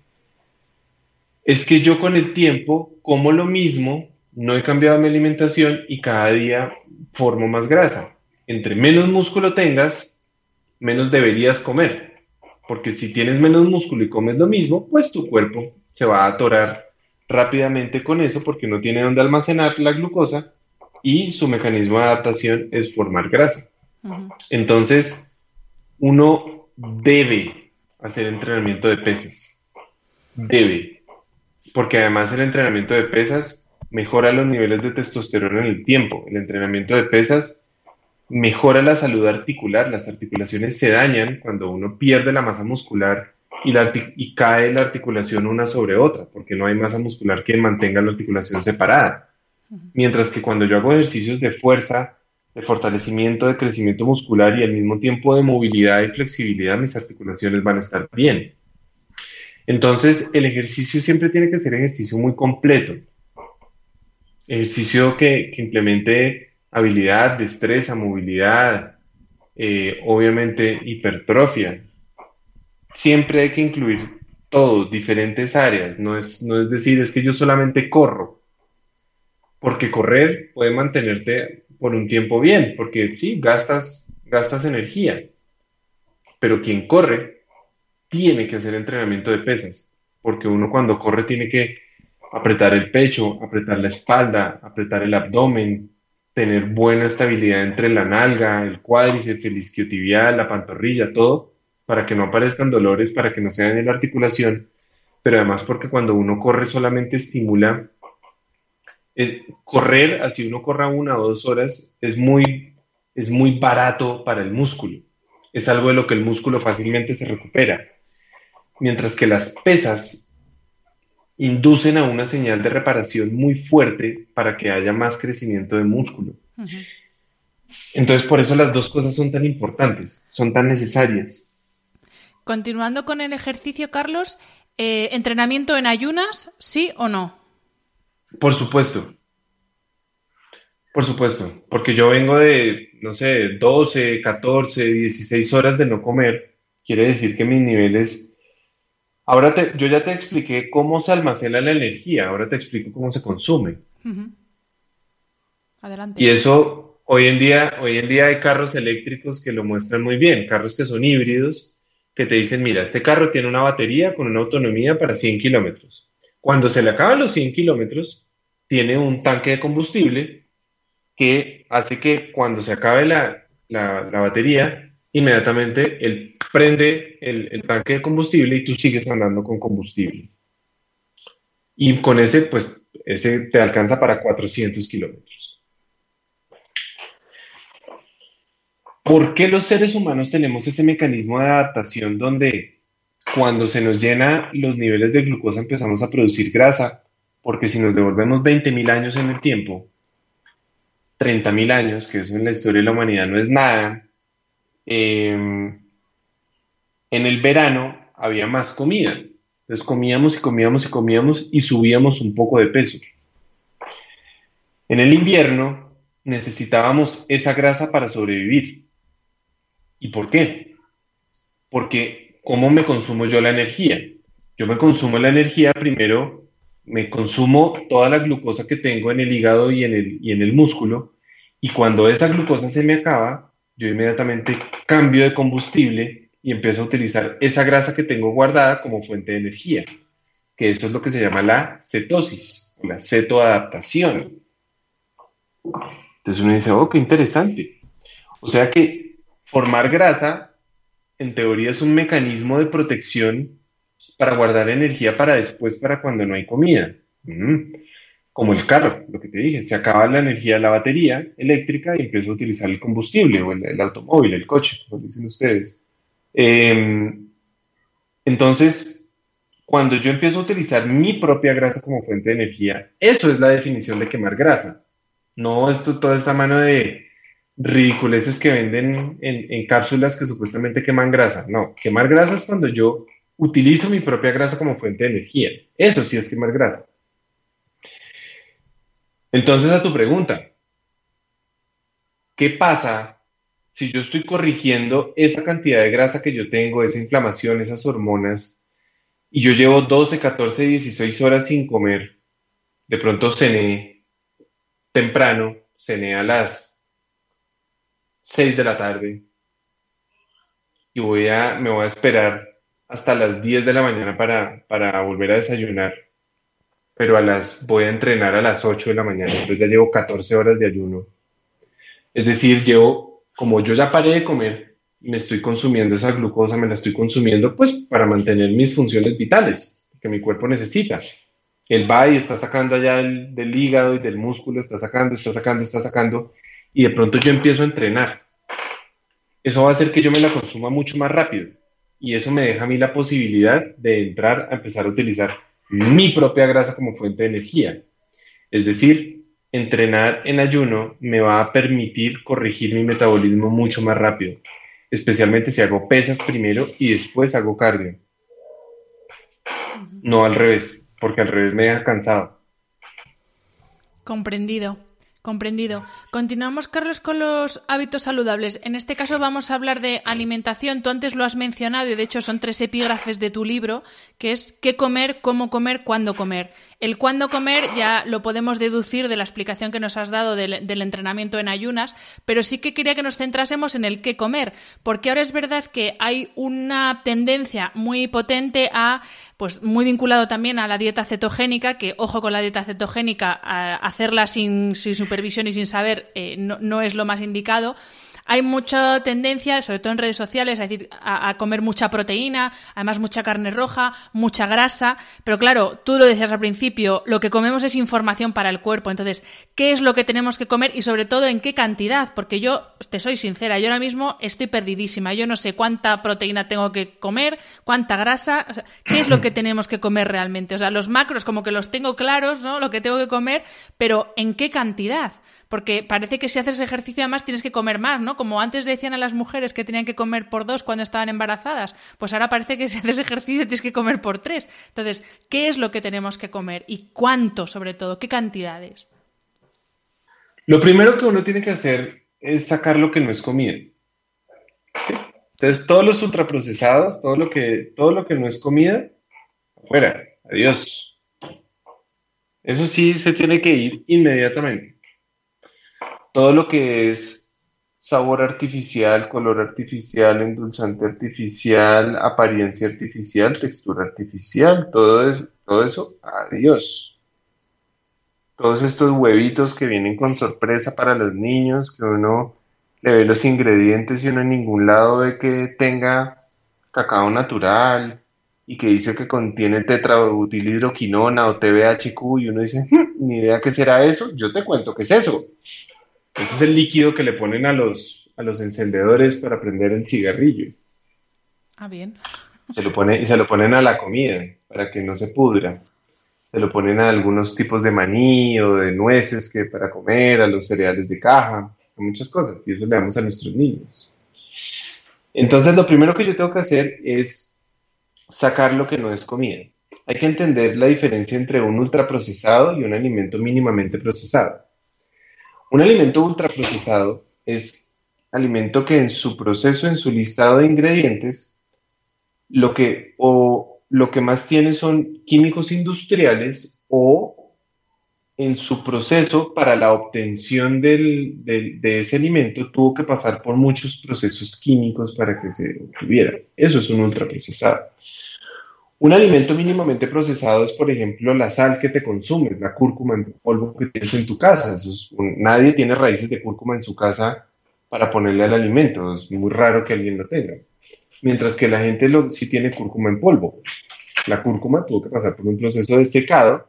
es que yo con el tiempo como lo mismo, no he cambiado mi alimentación y cada día formo más grasa. Entre menos músculo tengas, menos deberías comer. Porque si tienes menos músculo y comes lo mismo, pues tu cuerpo se va a atorar rápidamente con eso porque no tiene dónde almacenar la glucosa y su mecanismo de adaptación es formar grasa. Entonces, uno debe hacer entrenamiento de pesas. Debe porque además el entrenamiento de pesas mejora los niveles de testosterona en el tiempo. El entrenamiento de pesas mejora la salud articular. Las articulaciones se dañan cuando uno pierde la masa muscular y, y cae la articulación una sobre otra, porque no hay masa muscular que mantenga la articulación separada. Mientras que cuando yo hago ejercicios de fuerza, de fortalecimiento, de crecimiento muscular y al mismo tiempo de movilidad y flexibilidad, mis articulaciones van a estar bien. Entonces, el ejercicio siempre tiene que ser ejercicio muy completo. Ejercicio que, implemente habilidad, destreza, movilidad, eh, obviamente hipertrofia. Siempre hay que incluir todo, diferentes áreas. No es, no es decir, es que yo solamente corro. Porque correr puede mantenerte por un tiempo bien, porque sí, gastas, gastas energía. Pero quien corre tiene que hacer entrenamiento de pesas, porque uno cuando corre tiene que apretar el pecho, apretar la espalda, apretar el abdomen, tener buena estabilidad entre la nalga, el cuádriceps, el isquiotibial, la pantorrilla, todo, para que no aparezcan dolores, para que no se dañe la articulación, pero además porque cuando uno corre solamente estimula, correr, así uno corra una o dos horas, es muy, es muy barato para el músculo. Es algo de lo que el músculo fácilmente se recupera mientras que las pesas inducen a una señal de reparación muy fuerte para que haya más crecimiento de músculo. Entonces, por eso las dos cosas son tan importantes, son tan necesarias. Continuando con el ejercicio, Carlos, eh, ¿entrenamiento en ayunas, sí o no? Por supuesto. Por supuesto, porque yo vengo de, no sé, 12, 14, 16 horas de no comer. Quiere decir que mis niveles Ahora te, yo ya te expliqué cómo se almacena la energía, ahora te explico cómo se consume. Adelante. Y eso, hoy en día, hoy en día hay carros eléctricos que lo muestran muy bien, carros que son híbridos, que te dicen, mira, este carro tiene una batería con una autonomía para 100 kilómetros. Cuando se le acaban los 100 kilómetros, tiene un tanque de combustible que hace que cuando se acabe la, la batería, inmediatamente el prende el, tanque de combustible y tú sigues andando con combustible. Y con ese, pues, ese te alcanza para 400 kilómetros. ¿Por qué los seres humanos tenemos ese mecanismo de adaptación donde cuando se nos llena los niveles de glucosa empezamos a producir grasa? porque si nos devolvemos 20.000 años en el tiempo, 30.000 años, que eso en la historia de la humanidad no es nada, em, en el verano había más comida. Entonces comíamos y comíamos y comíamos y subíamos un poco de peso. En el invierno necesitábamos esa grasa para sobrevivir. ¿Y por qué? Porque ¿cómo me consumo yo la energía? Yo me consumo la energía primero, me consumo toda la glucosa que tengo en el hígado y en el, y en el músculo, y cuando esa glucosa se me acaba, yo inmediatamente cambio de combustible y empiezo a utilizar esa grasa que tengo guardada como fuente de energía, que eso es lo que se llama la cetosis, la cetoadaptación. Entonces uno dice, oh, qué interesante. O sea que formar grasa, en teoría, es un mecanismo de protección para guardar energía para después, para cuando no hay comida. Mm. Como el carro, lo que te dije, se acaba la energía de la batería eléctrica y empiezo a utilizar el combustible o el, automóvil, el coche, como dicen ustedes. Em, entonces, cuando yo empiezo a utilizar mi propia grasa como fuente de energía, eso es la definición de quemar grasa. No esto, toda esta mano de ridiculeces que venden en, en cápsulas que supuestamente queman grasa. No, quemar grasa es cuando yo utilizo mi propia grasa como fuente de energía. Eso sí es quemar grasa. Entonces, a tu pregunta, ¿qué pasa si yo estoy corrigiendo esa cantidad de grasa que yo tengo, esa inflamación, esas hormonas, y yo llevo 12, 14, 16 horas sin comer? De pronto cené temprano, cené a las 6 de la tarde y voy a, me voy a esperar hasta las 10 de la mañana para, para volver a desayunar, pero a las, voy a entrenar a las 8 de la mañana, entonces ya llevo 14 horas de ayuno. Es decir, llevo, como yo ya paré de comer, me estoy consumiendo esa glucosa, me la estoy consumiendo pues para mantener mis funciones vitales que mi cuerpo necesita. Él va y está sacando allá del hígado y del músculo, está sacando, está sacando, está sacando, y de pronto yo empiezo a entrenar. Eso va a hacer que yo me la consuma mucho más rápido y eso me deja a mí la posibilidad de entrar a empezar a utilizar mi propia grasa como fuente de energía. Es decir, entrenar en ayuno me va a permitir corregir mi metabolismo mucho más rápido, especialmente si hago pesas primero y después hago cardio. No al revés, porque al revés me deja cansado. Comprendido. Comprendido. Continuamos, Carlos, con los hábitos saludables. En este caso vamos a hablar de alimentación. Tú antes lo has mencionado y de hecho son tres epígrafes de tu libro, que es qué comer, cómo comer, cuándo comer. El cuándo comer ya lo podemos deducir de la explicación que nos has dado del, entrenamiento en ayunas, pero sí que quería que nos centrásemos en el qué comer, porque ahora es verdad que hay una tendencia muy potente a, pues muy vinculado también a la dieta cetogénica, que ojo con la dieta cetogénica, hacerla sin, supervisión y sin saber eh, no es lo más indicado hay mucha tendencia, sobre todo en redes sociales, a, decir, a, comer mucha proteína, además mucha carne roja, mucha grasa, pero claro, tú lo decías al principio, lo que comemos es información para el cuerpo, entonces, ¿qué es lo que tenemos que comer y sobre todo en qué cantidad? Porque yo, te soy sincera, yo ahora mismo estoy perdidísima, yo no sé cuánta proteína tengo que comer, cuánta grasa, ¿qué es lo que tenemos que comer realmente? O sea, los macros como que los tengo claros, ¿no? Lo que tengo que comer, pero ¿en qué cantidad? Porque parece que si haces ejercicio además tienes que comer más, ¿no? Como antes decían a las mujeres que tenían que comer por dos cuando estaban embarazadas, pues ahora parece que si haces ejercicio tienes que comer por tres. Entonces, ¿qué es lo que tenemos que comer? ¿Y cuánto, sobre todo? ¿Qué cantidades? Lo primero que uno tiene que hacer es sacar lo que no es comida. Entonces, todos los ultraprocesados, todo lo que, todo lo que no es comida, fuera, adiós. Eso sí se tiene que ir inmediatamente todo lo que es sabor artificial, color artificial, endulzante artificial, apariencia artificial, textura artificial, todo eso, todo eso, adiós. Todos estos huevitos que vienen con sorpresa para los niños, que uno le ve los ingredientes y uno en ningún lado ve que tenga cacao natural y que dice que contiene tetrabutilhidroquinona o TBHQ y uno dice, hmm, ni idea qué será eso, yo te cuento qué es eso. Ese es el líquido que le ponen a los, a los encendedores para prender el cigarrillo. Ah, bien. Se lo pone, y se lo ponen a la comida para que no se pudra. se lo ponen a algunos tipos de maní o de nueces que para comer, a los cereales de caja, a muchas cosas, y eso le damos a nuestros niños. Entonces, lo primero que yo tengo que hacer es sacar lo que no es comida. Hay que entender la diferencia entre un ultraprocesado y un alimento mínimamente procesado. Un alimento ultraprocesado es alimento que en su proceso, en su listado de ingredientes, lo que, o, lo que más tiene son químicos industriales o en su proceso para la obtención del, de ese alimento tuvo que pasar por muchos procesos químicos para que se obtuviera. Eso es un ultraprocesado. Un alimento mínimamente procesado es, por ejemplo, la sal que te consumes, la cúrcuma en polvo que tienes en tu casa. nadie tiene raíces de cúrcuma en su casa para ponerle al alimento. Es muy raro que alguien lo tenga. Mientras que la gente lo, sí tiene cúrcuma en polvo. La cúrcuma tuvo que pasar por un proceso de secado,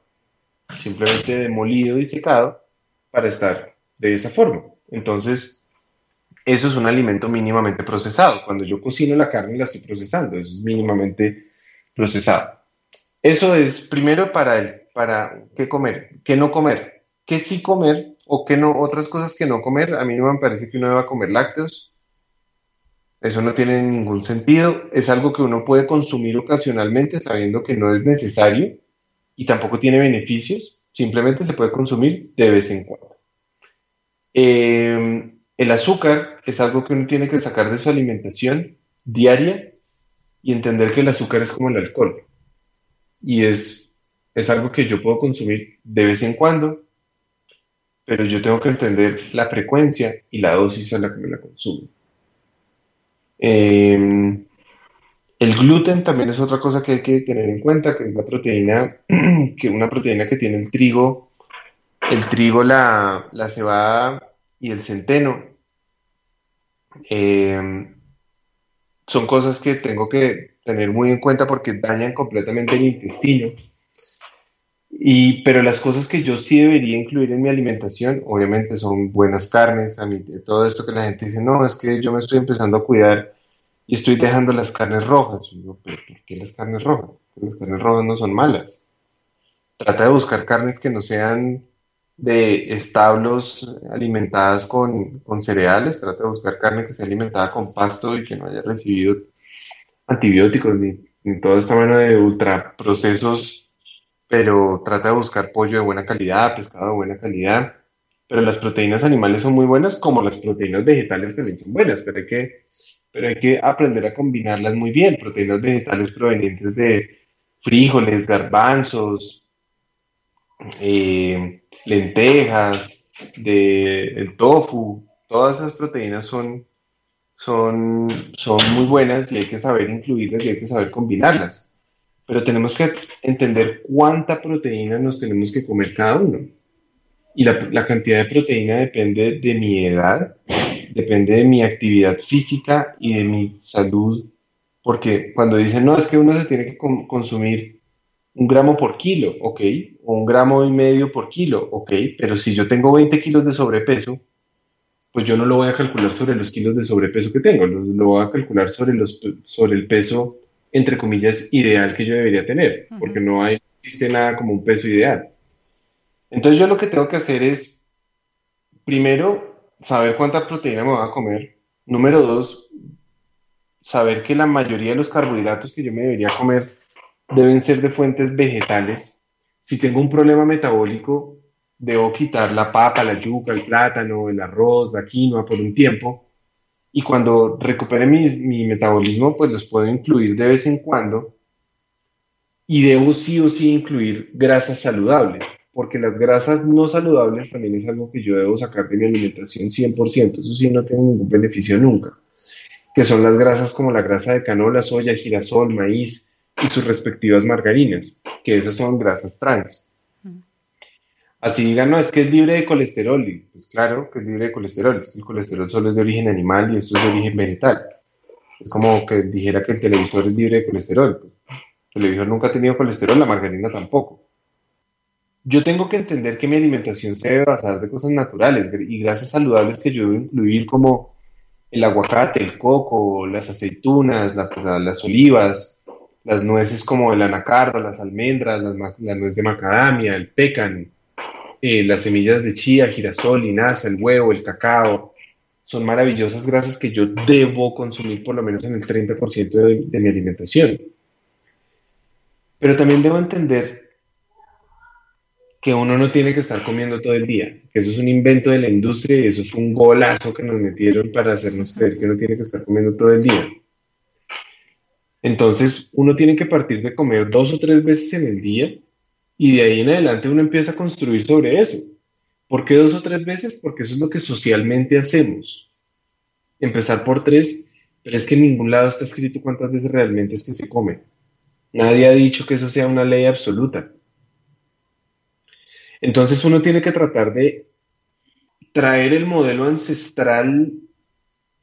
simplemente demolido y secado, para estar de esa forma. Entonces, eso es un alimento mínimamente procesado. Cuando yo cocino la carne la estoy procesando. Eso es mínimamente procesado. Eso es primero para, el, para qué comer, qué no comer, qué sí comer o qué no, otras cosas que no comer. A mí no me parece que uno deba comer lácteos. Eso no tiene ningún sentido. Es algo que uno puede consumir ocasionalmente sabiendo que no es necesario y tampoco tiene beneficios. Simplemente se puede consumir de vez en cuando. Eh, el azúcar es algo que uno tiene que sacar de su alimentación diaria y entender que el azúcar es como el alcohol. Y es, es algo que yo puedo consumir de vez en cuando, pero yo tengo que entender la frecuencia y la dosis a la que me la consumo. Em, el gluten también es otra cosa que hay que tener en cuenta, que es la proteína, que una proteína que tiene el trigo, el trigo, la, la cebada y el centeno. Eh, son cosas que tengo que tener muy en cuenta porque dañan completamente el intestino. Y, pero las cosas que yo sí debería incluir en mi alimentación, obviamente son buenas carnes, a todo esto que la gente dice, no, es que yo me estoy empezando a cuidar y estoy dejando las carnes rojas. ¿pero por qué las carnes rojas? Las carnes rojas no son malas. Trata de buscar carnes que no sean de establos alimentadas con, cereales, trata de buscar carne que sea alimentada con pasto y que no haya recibido antibióticos ni, toda esta mano de ultraprocesos, pero trata de buscar pollo de buena calidad, pescado de buena calidad. Pero las proteínas animales son muy buenas, como las proteínas vegetales también son buenas, pero hay que, pero hay que aprender a combinarlas muy bien. Proteínas vegetales provenientes de frijoles, garbanzos, eh, lentejas, de el tofu, todas esas proteínas son, son, son muy buenas y hay que saber incluirlas y hay que saber combinarlas. Pero tenemos que entender cuánta proteína nos tenemos que comer cada uno. Y la, la cantidad de proteína depende de mi edad, depende de mi actividad física y de mi salud. Porque cuando dicen, no, es que uno se tiene que consumir un gramo por kilo, ok, o un gramo y medio por kilo, ok, pero si yo tengo 20 kilos de sobrepeso, pues yo no lo voy a calcular sobre los kilos de sobrepeso que tengo, lo, voy a calcular sobre, los, sobre el peso, entre comillas, ideal que yo debería tener, porque no hay, existe nada como un peso ideal. Entonces yo lo que tengo que hacer es, primero, saber cuánta proteína me voy a comer. Número dos, saber que la mayoría de los carbohidratos que yo me debería comer deben ser de fuentes vegetales. Si tengo un problema metabólico, debo quitar la papa, la yuca, el plátano, el arroz, la quinoa por un tiempo. Y cuando recupere mi, metabolismo, pues los puedo incluir de vez en cuando. Y debo sí o sí incluir grasas saludables, porque las grasas no saludables también es algo que yo debo sacar de mi alimentación 100%. Eso sí no tiene ningún beneficio nunca. Que son las grasas como la grasa de canola, soya, girasol, maíz, y sus respectivas margarinas, que esas son grasas trans. Así digan, no, es que es libre de colesterol. pues claro que es libre de colesterol, es que el colesterol solo es de origen animal y esto es de origen vegetal. Es como que dijera que el televisor es libre de colesterol. El televisor nunca ha tenido colesterol, la margarina tampoco. Yo tengo que entender que mi alimentación se debe basar de cosas naturales y grasas saludables que yo debo incluir como el aguacate, el coco, las aceitunas, las olivas, las nueces como el anacardo, las almendras, la nuez de macadamia, el pecan, eh, las semillas de chía, girasol, linaza, el huevo, el cacao, son maravillosas grasas que yo debo consumir por lo menos en el 30% de, de mi alimentación. Pero también debo entender que uno no tiene que estar comiendo todo el día, que eso es un invento de la industria y eso fue un golazo que nos metieron para hacernos creer que uno tiene que estar comiendo todo el día. Entonces, uno tiene que partir de comer dos o tres veces en el día y de ahí en adelante uno empieza a construir sobre eso. ¿Por qué dos o tres veces? Porque eso es lo que socialmente hacemos. Empezar por tres, pero es que en ningún lado está escrito cuántas veces realmente es que se come. Nadie ha dicho que eso sea una ley absoluta. Entonces uno tiene que tratar de traer el modelo ancestral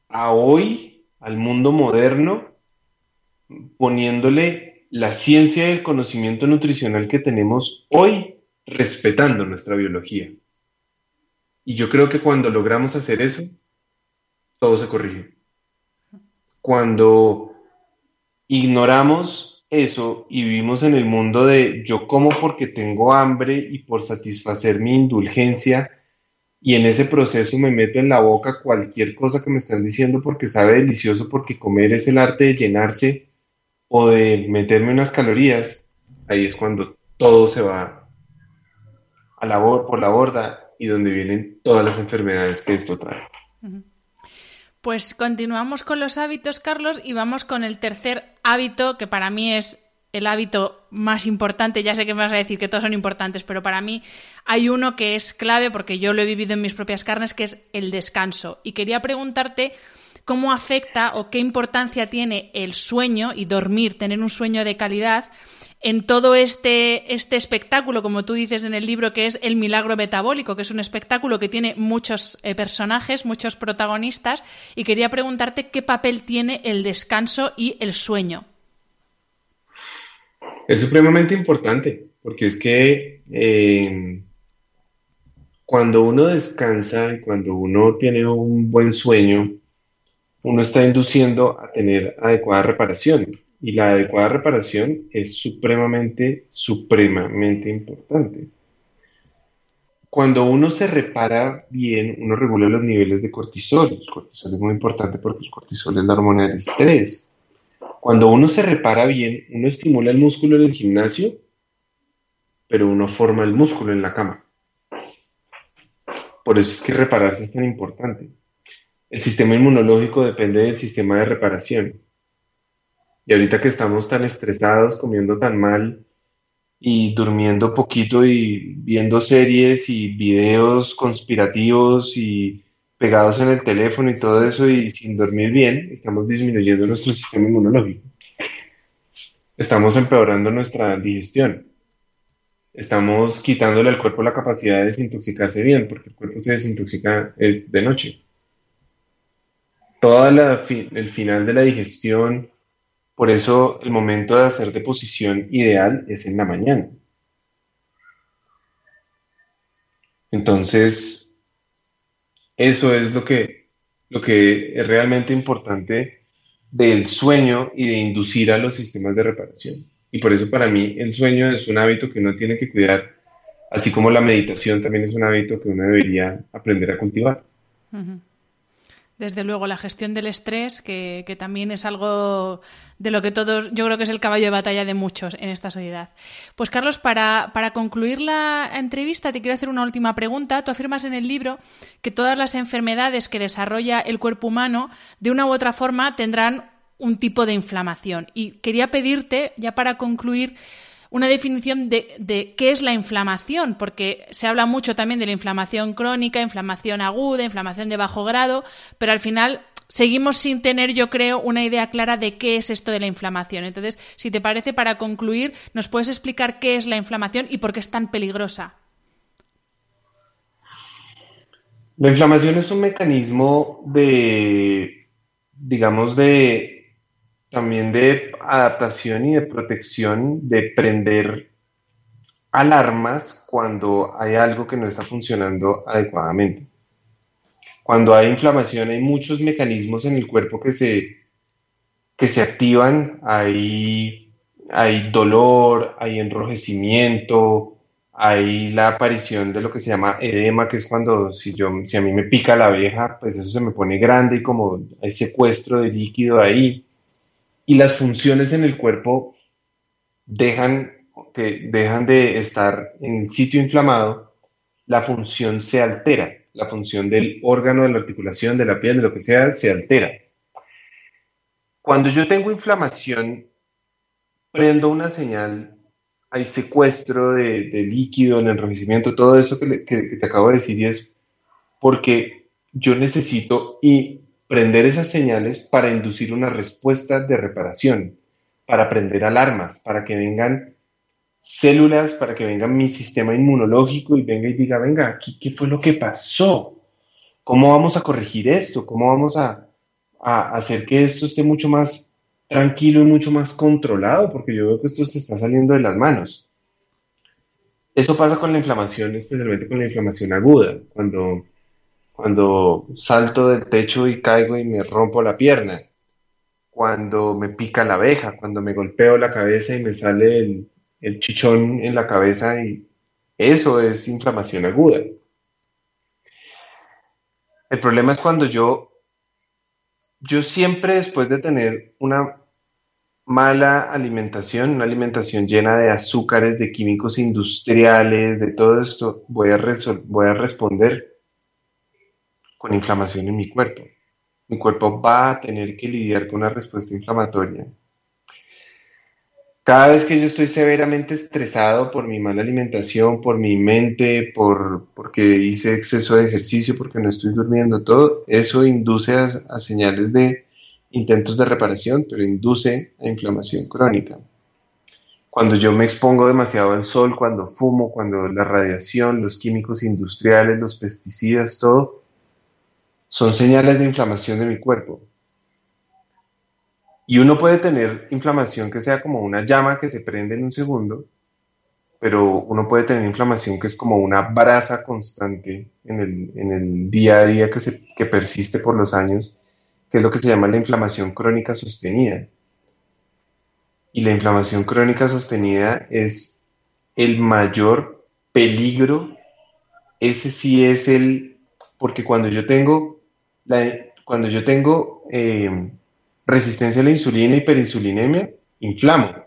a hoy, al mundo moderno, poniéndole la ciencia y el conocimiento nutricional que tenemos hoy, respetando nuestra biología. Y yo creo que cuando logramos hacer eso, todo se corrige. Cuando ignoramos eso y vivimos en el mundo de yo como porque tengo hambre y por satisfacer mi indulgencia y en ese proceso me meto en la boca cualquier cosa que me están diciendo porque sabe delicioso, porque comer es el arte de llenarse o de meterme unas calorías, ahí es cuando todo se va a la, por la borda y donde vienen todas las enfermedades que esto trae. Pues continuamos con los hábitos, Carlos, y vamos con el tercer hábito, que para mí es el hábito más importante. Ya sé que me vas a decir que todos son importantes, pero para mí hay uno que es clave porque yo lo he vivido en mis propias carnes, que es el descanso. Y quería preguntarte cómo afecta o qué importancia tiene el sueño y dormir, tener un sueño de calidad en todo este, este espectáculo, como tú dices en el libro, que es El Milagro Metabólico, que es un espectáculo que tiene muchos eh, personajes, muchos protagonistas, y quería preguntarte qué papel tiene el descanso y el sueño. Es supremamente importante, porque es que eh, cuando uno descansa y cuando uno tiene un buen sueño, uno está induciendo a tener adecuada reparación y la adecuada reparación es supremamente, supremamente importante. Cuando uno se repara bien, uno regula los niveles de cortisol. El cortisol es muy importante porque el cortisol es la hormona del estrés. Cuando uno se repara bien, uno estimula el músculo en el gimnasio, pero uno forma el músculo en la cama. Por eso es que repararse es tan importante. El sistema inmunológico depende del sistema de reparación. Y ahorita que estamos tan estresados, comiendo tan mal y durmiendo poquito y viendo series y videos conspirativos y pegados en el teléfono y todo eso y sin dormir bien, estamos disminuyendo nuestro sistema inmunológico. Estamos empeorando nuestra digestión. Estamos quitándole al cuerpo la capacidad de desintoxicarse bien, porque el cuerpo se desintoxica es de noche. Todo el final de la digestión, por eso el momento de hacer deposición ideal es en la mañana. Entonces, eso es lo que, lo que es realmente importante del sueño y de inducir a los sistemas de reparación. Y por eso para mí el sueño es un hábito que uno tiene que cuidar, así como la meditación también es un hábito que uno debería aprender a cultivar. Desde luego, la gestión del estrés, que, también es algo de lo que todos, yo creo que es el caballo de batalla de muchos en esta sociedad. Pues Carlos, para, para concluir la entrevista, te quiero hacer una última pregunta. Tú afirmas en el libro que todas las enfermedades que desarrolla el cuerpo humano, de una u otra forma, tendrán un tipo de inflamación. Y quería pedirte, ya para concluir, una definición de, qué es la inflamación, porque se habla mucho también de la inflamación crónica, inflamación aguda, inflamación de bajo grado, pero al final seguimos sin tener, yo creo, una idea clara de qué es esto de la inflamación. Entonces, si te parece, para concluir, ¿nos puedes explicar qué es la inflamación y por qué es tan peligrosa? La inflamación es un mecanismo de, digamos, de también de adaptación y de protección, de prender alarmas cuando hay algo que no está funcionando adecuadamente. Cuando hay inflamación hay muchos mecanismos en el cuerpo que se, que se activan, hay hay dolor, hay enrojecimiento, hay la aparición de lo que se llama edema, que es cuando si, yo, si a mí me pica la abeja, pues eso se me pone grande y como hay secuestro de líquido ahí. Y las funciones en el cuerpo dejan, que dejan de estar en el sitio inflamado, la función se altera, la función del órgano, de la articulación, de la piel, de lo que sea, se altera. Cuando yo tengo inflamación, prendo una señal, hay secuestro de, líquido, el enrojecimiento, todo eso que, te acabo de decir, y es porque yo necesito y prender esas señales para inducir una respuesta de reparación, para prender alarmas, para que vengan células, para que venga mi sistema inmunológico y venga y diga, venga, ¿qué, fue lo que pasó? ¿Cómo vamos a corregir esto? ¿Cómo vamos a, a hacer que esto esté mucho más tranquilo y mucho más controlado, porque yo veo que esto se está saliendo de las manos. Eso pasa con la inflamación, especialmente con la inflamación aguda, cuando, cuando salto del techo y caigo y me rompo la pierna, cuando me pica la abeja, cuando me golpeo la cabeza y me sale el, chichón en la cabeza y eso es inflamación aguda. El problema es cuando yo yo siempre después de tener una mala alimentación, una alimentación llena de azúcares, de químicos industriales, de todo esto, voy a, voy a responder con inflamación en mi cuerpo. Mi cuerpo va a tener que lidiar con una respuesta inflamatoria cada vez que yo estoy severamente estresado por mi mala alimentación, por mi mente, por porque hice exceso de ejercicio, porque no estoy durmiendo, todo eso induce a, a señales de intentos de reparación, pero induce a inflamación crónica. Cuando yo me expongo demasiado al sol, cuando fumo, cuando la radiación, los químicos industriales, los pesticidas, todo, son señales de inflamación de mi cuerpo. Y uno puede tener inflamación que sea como una llama que se prende en un segundo, pero uno puede tener inflamación que es como una brasa constante en el, día a día que, se, que persiste por los años, que es lo que se llama la inflamación crónica sostenida. Y la inflamación crónica sostenida es el mayor peligro. Ese sí es el, porque cuando yo tengo, cuando yo tengo eh, resistencia a la insulina, hiperinsulinemia, inflamo.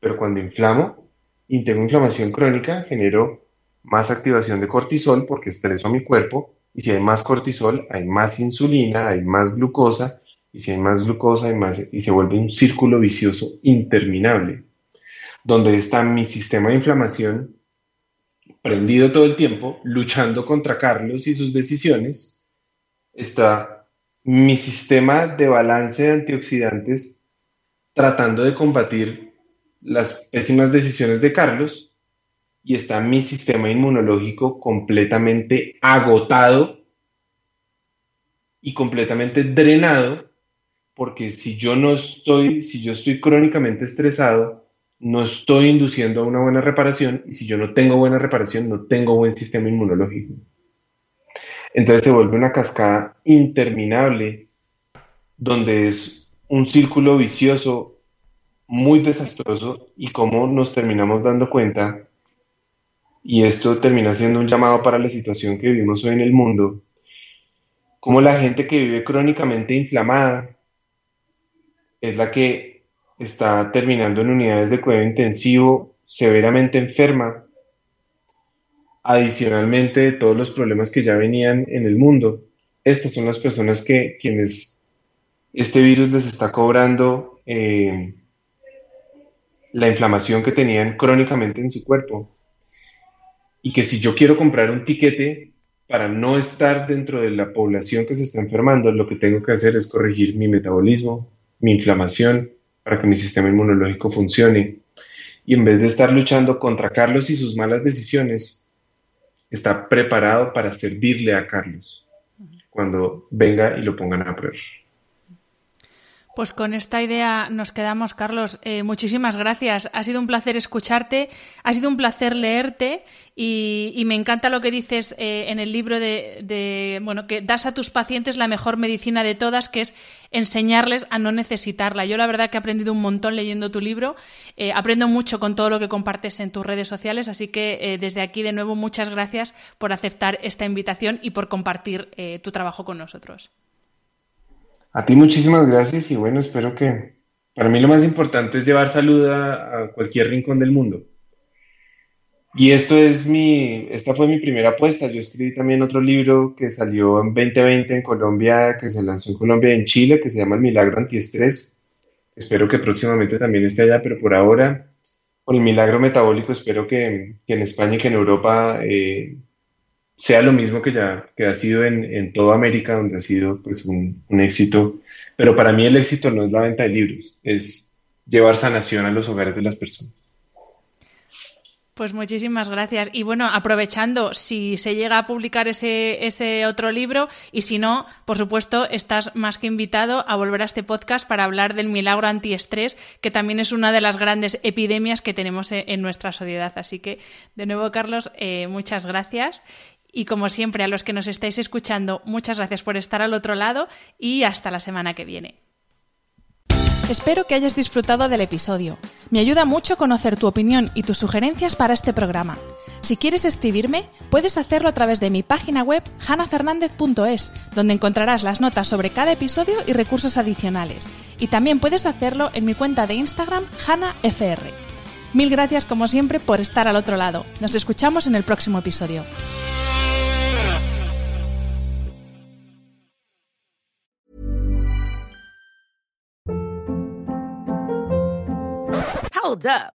Pero cuando inflamo y tengo inflamación crónica, genero más activación de cortisol porque estreso a mi cuerpo y si hay más cortisol, hay más insulina, hay más glucosa y si hay más glucosa hay más, y se vuelve un círculo vicioso interminable, donde está mi sistema de inflamación prendido todo el tiempo, luchando contra Carlos y sus decisiones, está mi sistema de balance de antioxidantes tratando de combatir las pésimas decisiones de Carlos y está mi sistema inmunológico completamente agotado y completamente drenado porque si yo no estoy, si yo estoy crónicamente estresado, no estoy induciendo a una buena reparación y si yo no tengo buena reparación, no tengo buen sistema inmunológico. Entonces se vuelve una cascada interminable donde es un círculo vicioso muy desastroso y cómo nos terminamos dando cuenta, y esto termina siendo un llamado para la situación que vivimos hoy en el mundo, cómo la gente que vive crónicamente inflamada es la que está terminando en unidades de cuidado intensivo, severamente enferma, adicionalmente de todos los problemas que ya venían en el mundo. Estas son las personas que quienes este virus les está cobrando eh, la inflamación que tenían crónicamente en su cuerpo. Y que si yo quiero comprar un tiquete para no estar dentro de la población que se está enfermando, lo que tengo que hacer es corregir mi metabolismo, mi inflamación, para que mi sistema inmunológico funcione. Y en vez de estar luchando contra Carlos y sus malas decisiones, está preparado para servirle a Carlos cuando venga y lo pongan a prueba. Pues con esta idea nos quedamos, Carlos. Eh, muchísimas gracias. Ha sido un placer escucharte, ha sido un placer leerte y, me encanta lo que dices eh, en el libro de, bueno, que das a tus pacientes la mejor medicina de todas, que es enseñarles a no necesitarla. Yo la verdad que he aprendido un montón leyendo tu libro, eh, aprendo mucho con todo lo que compartes en tus redes sociales, así que desde aquí de nuevo muchas gracias por aceptar esta invitación y por compartir tu trabajo con nosotros. A ti muchísimas gracias y bueno, espero que para mí lo más importante es llevar salud a, cualquier rincón del mundo. Y esto es mi, esta fue mi primera apuesta. Yo escribí también otro libro que salió en 2020 en Colombia, que se lanzó en Colombia y en Chile, que se llama El Milagro Antiestrés. Espero que próximamente también esté allá, pero por ahora, con el milagro metabólico, espero que, en España y que en Europa eh, sea lo mismo que ya que ha sido en, en toda América, donde ha sido pues un, un, éxito. Pero para mí el éxito no es la venta de libros, es llevar sanación a los hogares de las personas. Pues muchísimas gracias. Y bueno, aprovechando, si se llega a publicar ese, ese otro libro y si no, por supuesto, estás más que invitado a volver a este podcast para hablar del milagro antiestrés, que también es una de las grandes epidemias que tenemos en nuestra sociedad. Así que, de nuevo, Carlos, eh, muchas gracias. Y como siempre, a los que nos estáis escuchando, muchas gracias por estar al otro lado y hasta la semana que viene. Espero que hayas disfrutado del episodio. Me ayuda mucho conocer tu opinión y tus sugerencias para este programa. Si quieres escribirme, puedes hacerlo a través de mi página web hanafernandez.es, donde encontrarás las notas sobre cada episodio y recursos adicionales. Y también puedes hacerlo en mi cuenta de Instagram hanafr. Mil gracias como siempre por estar al otro lado. Nos escuchamos en el próximo episodio. Hold up.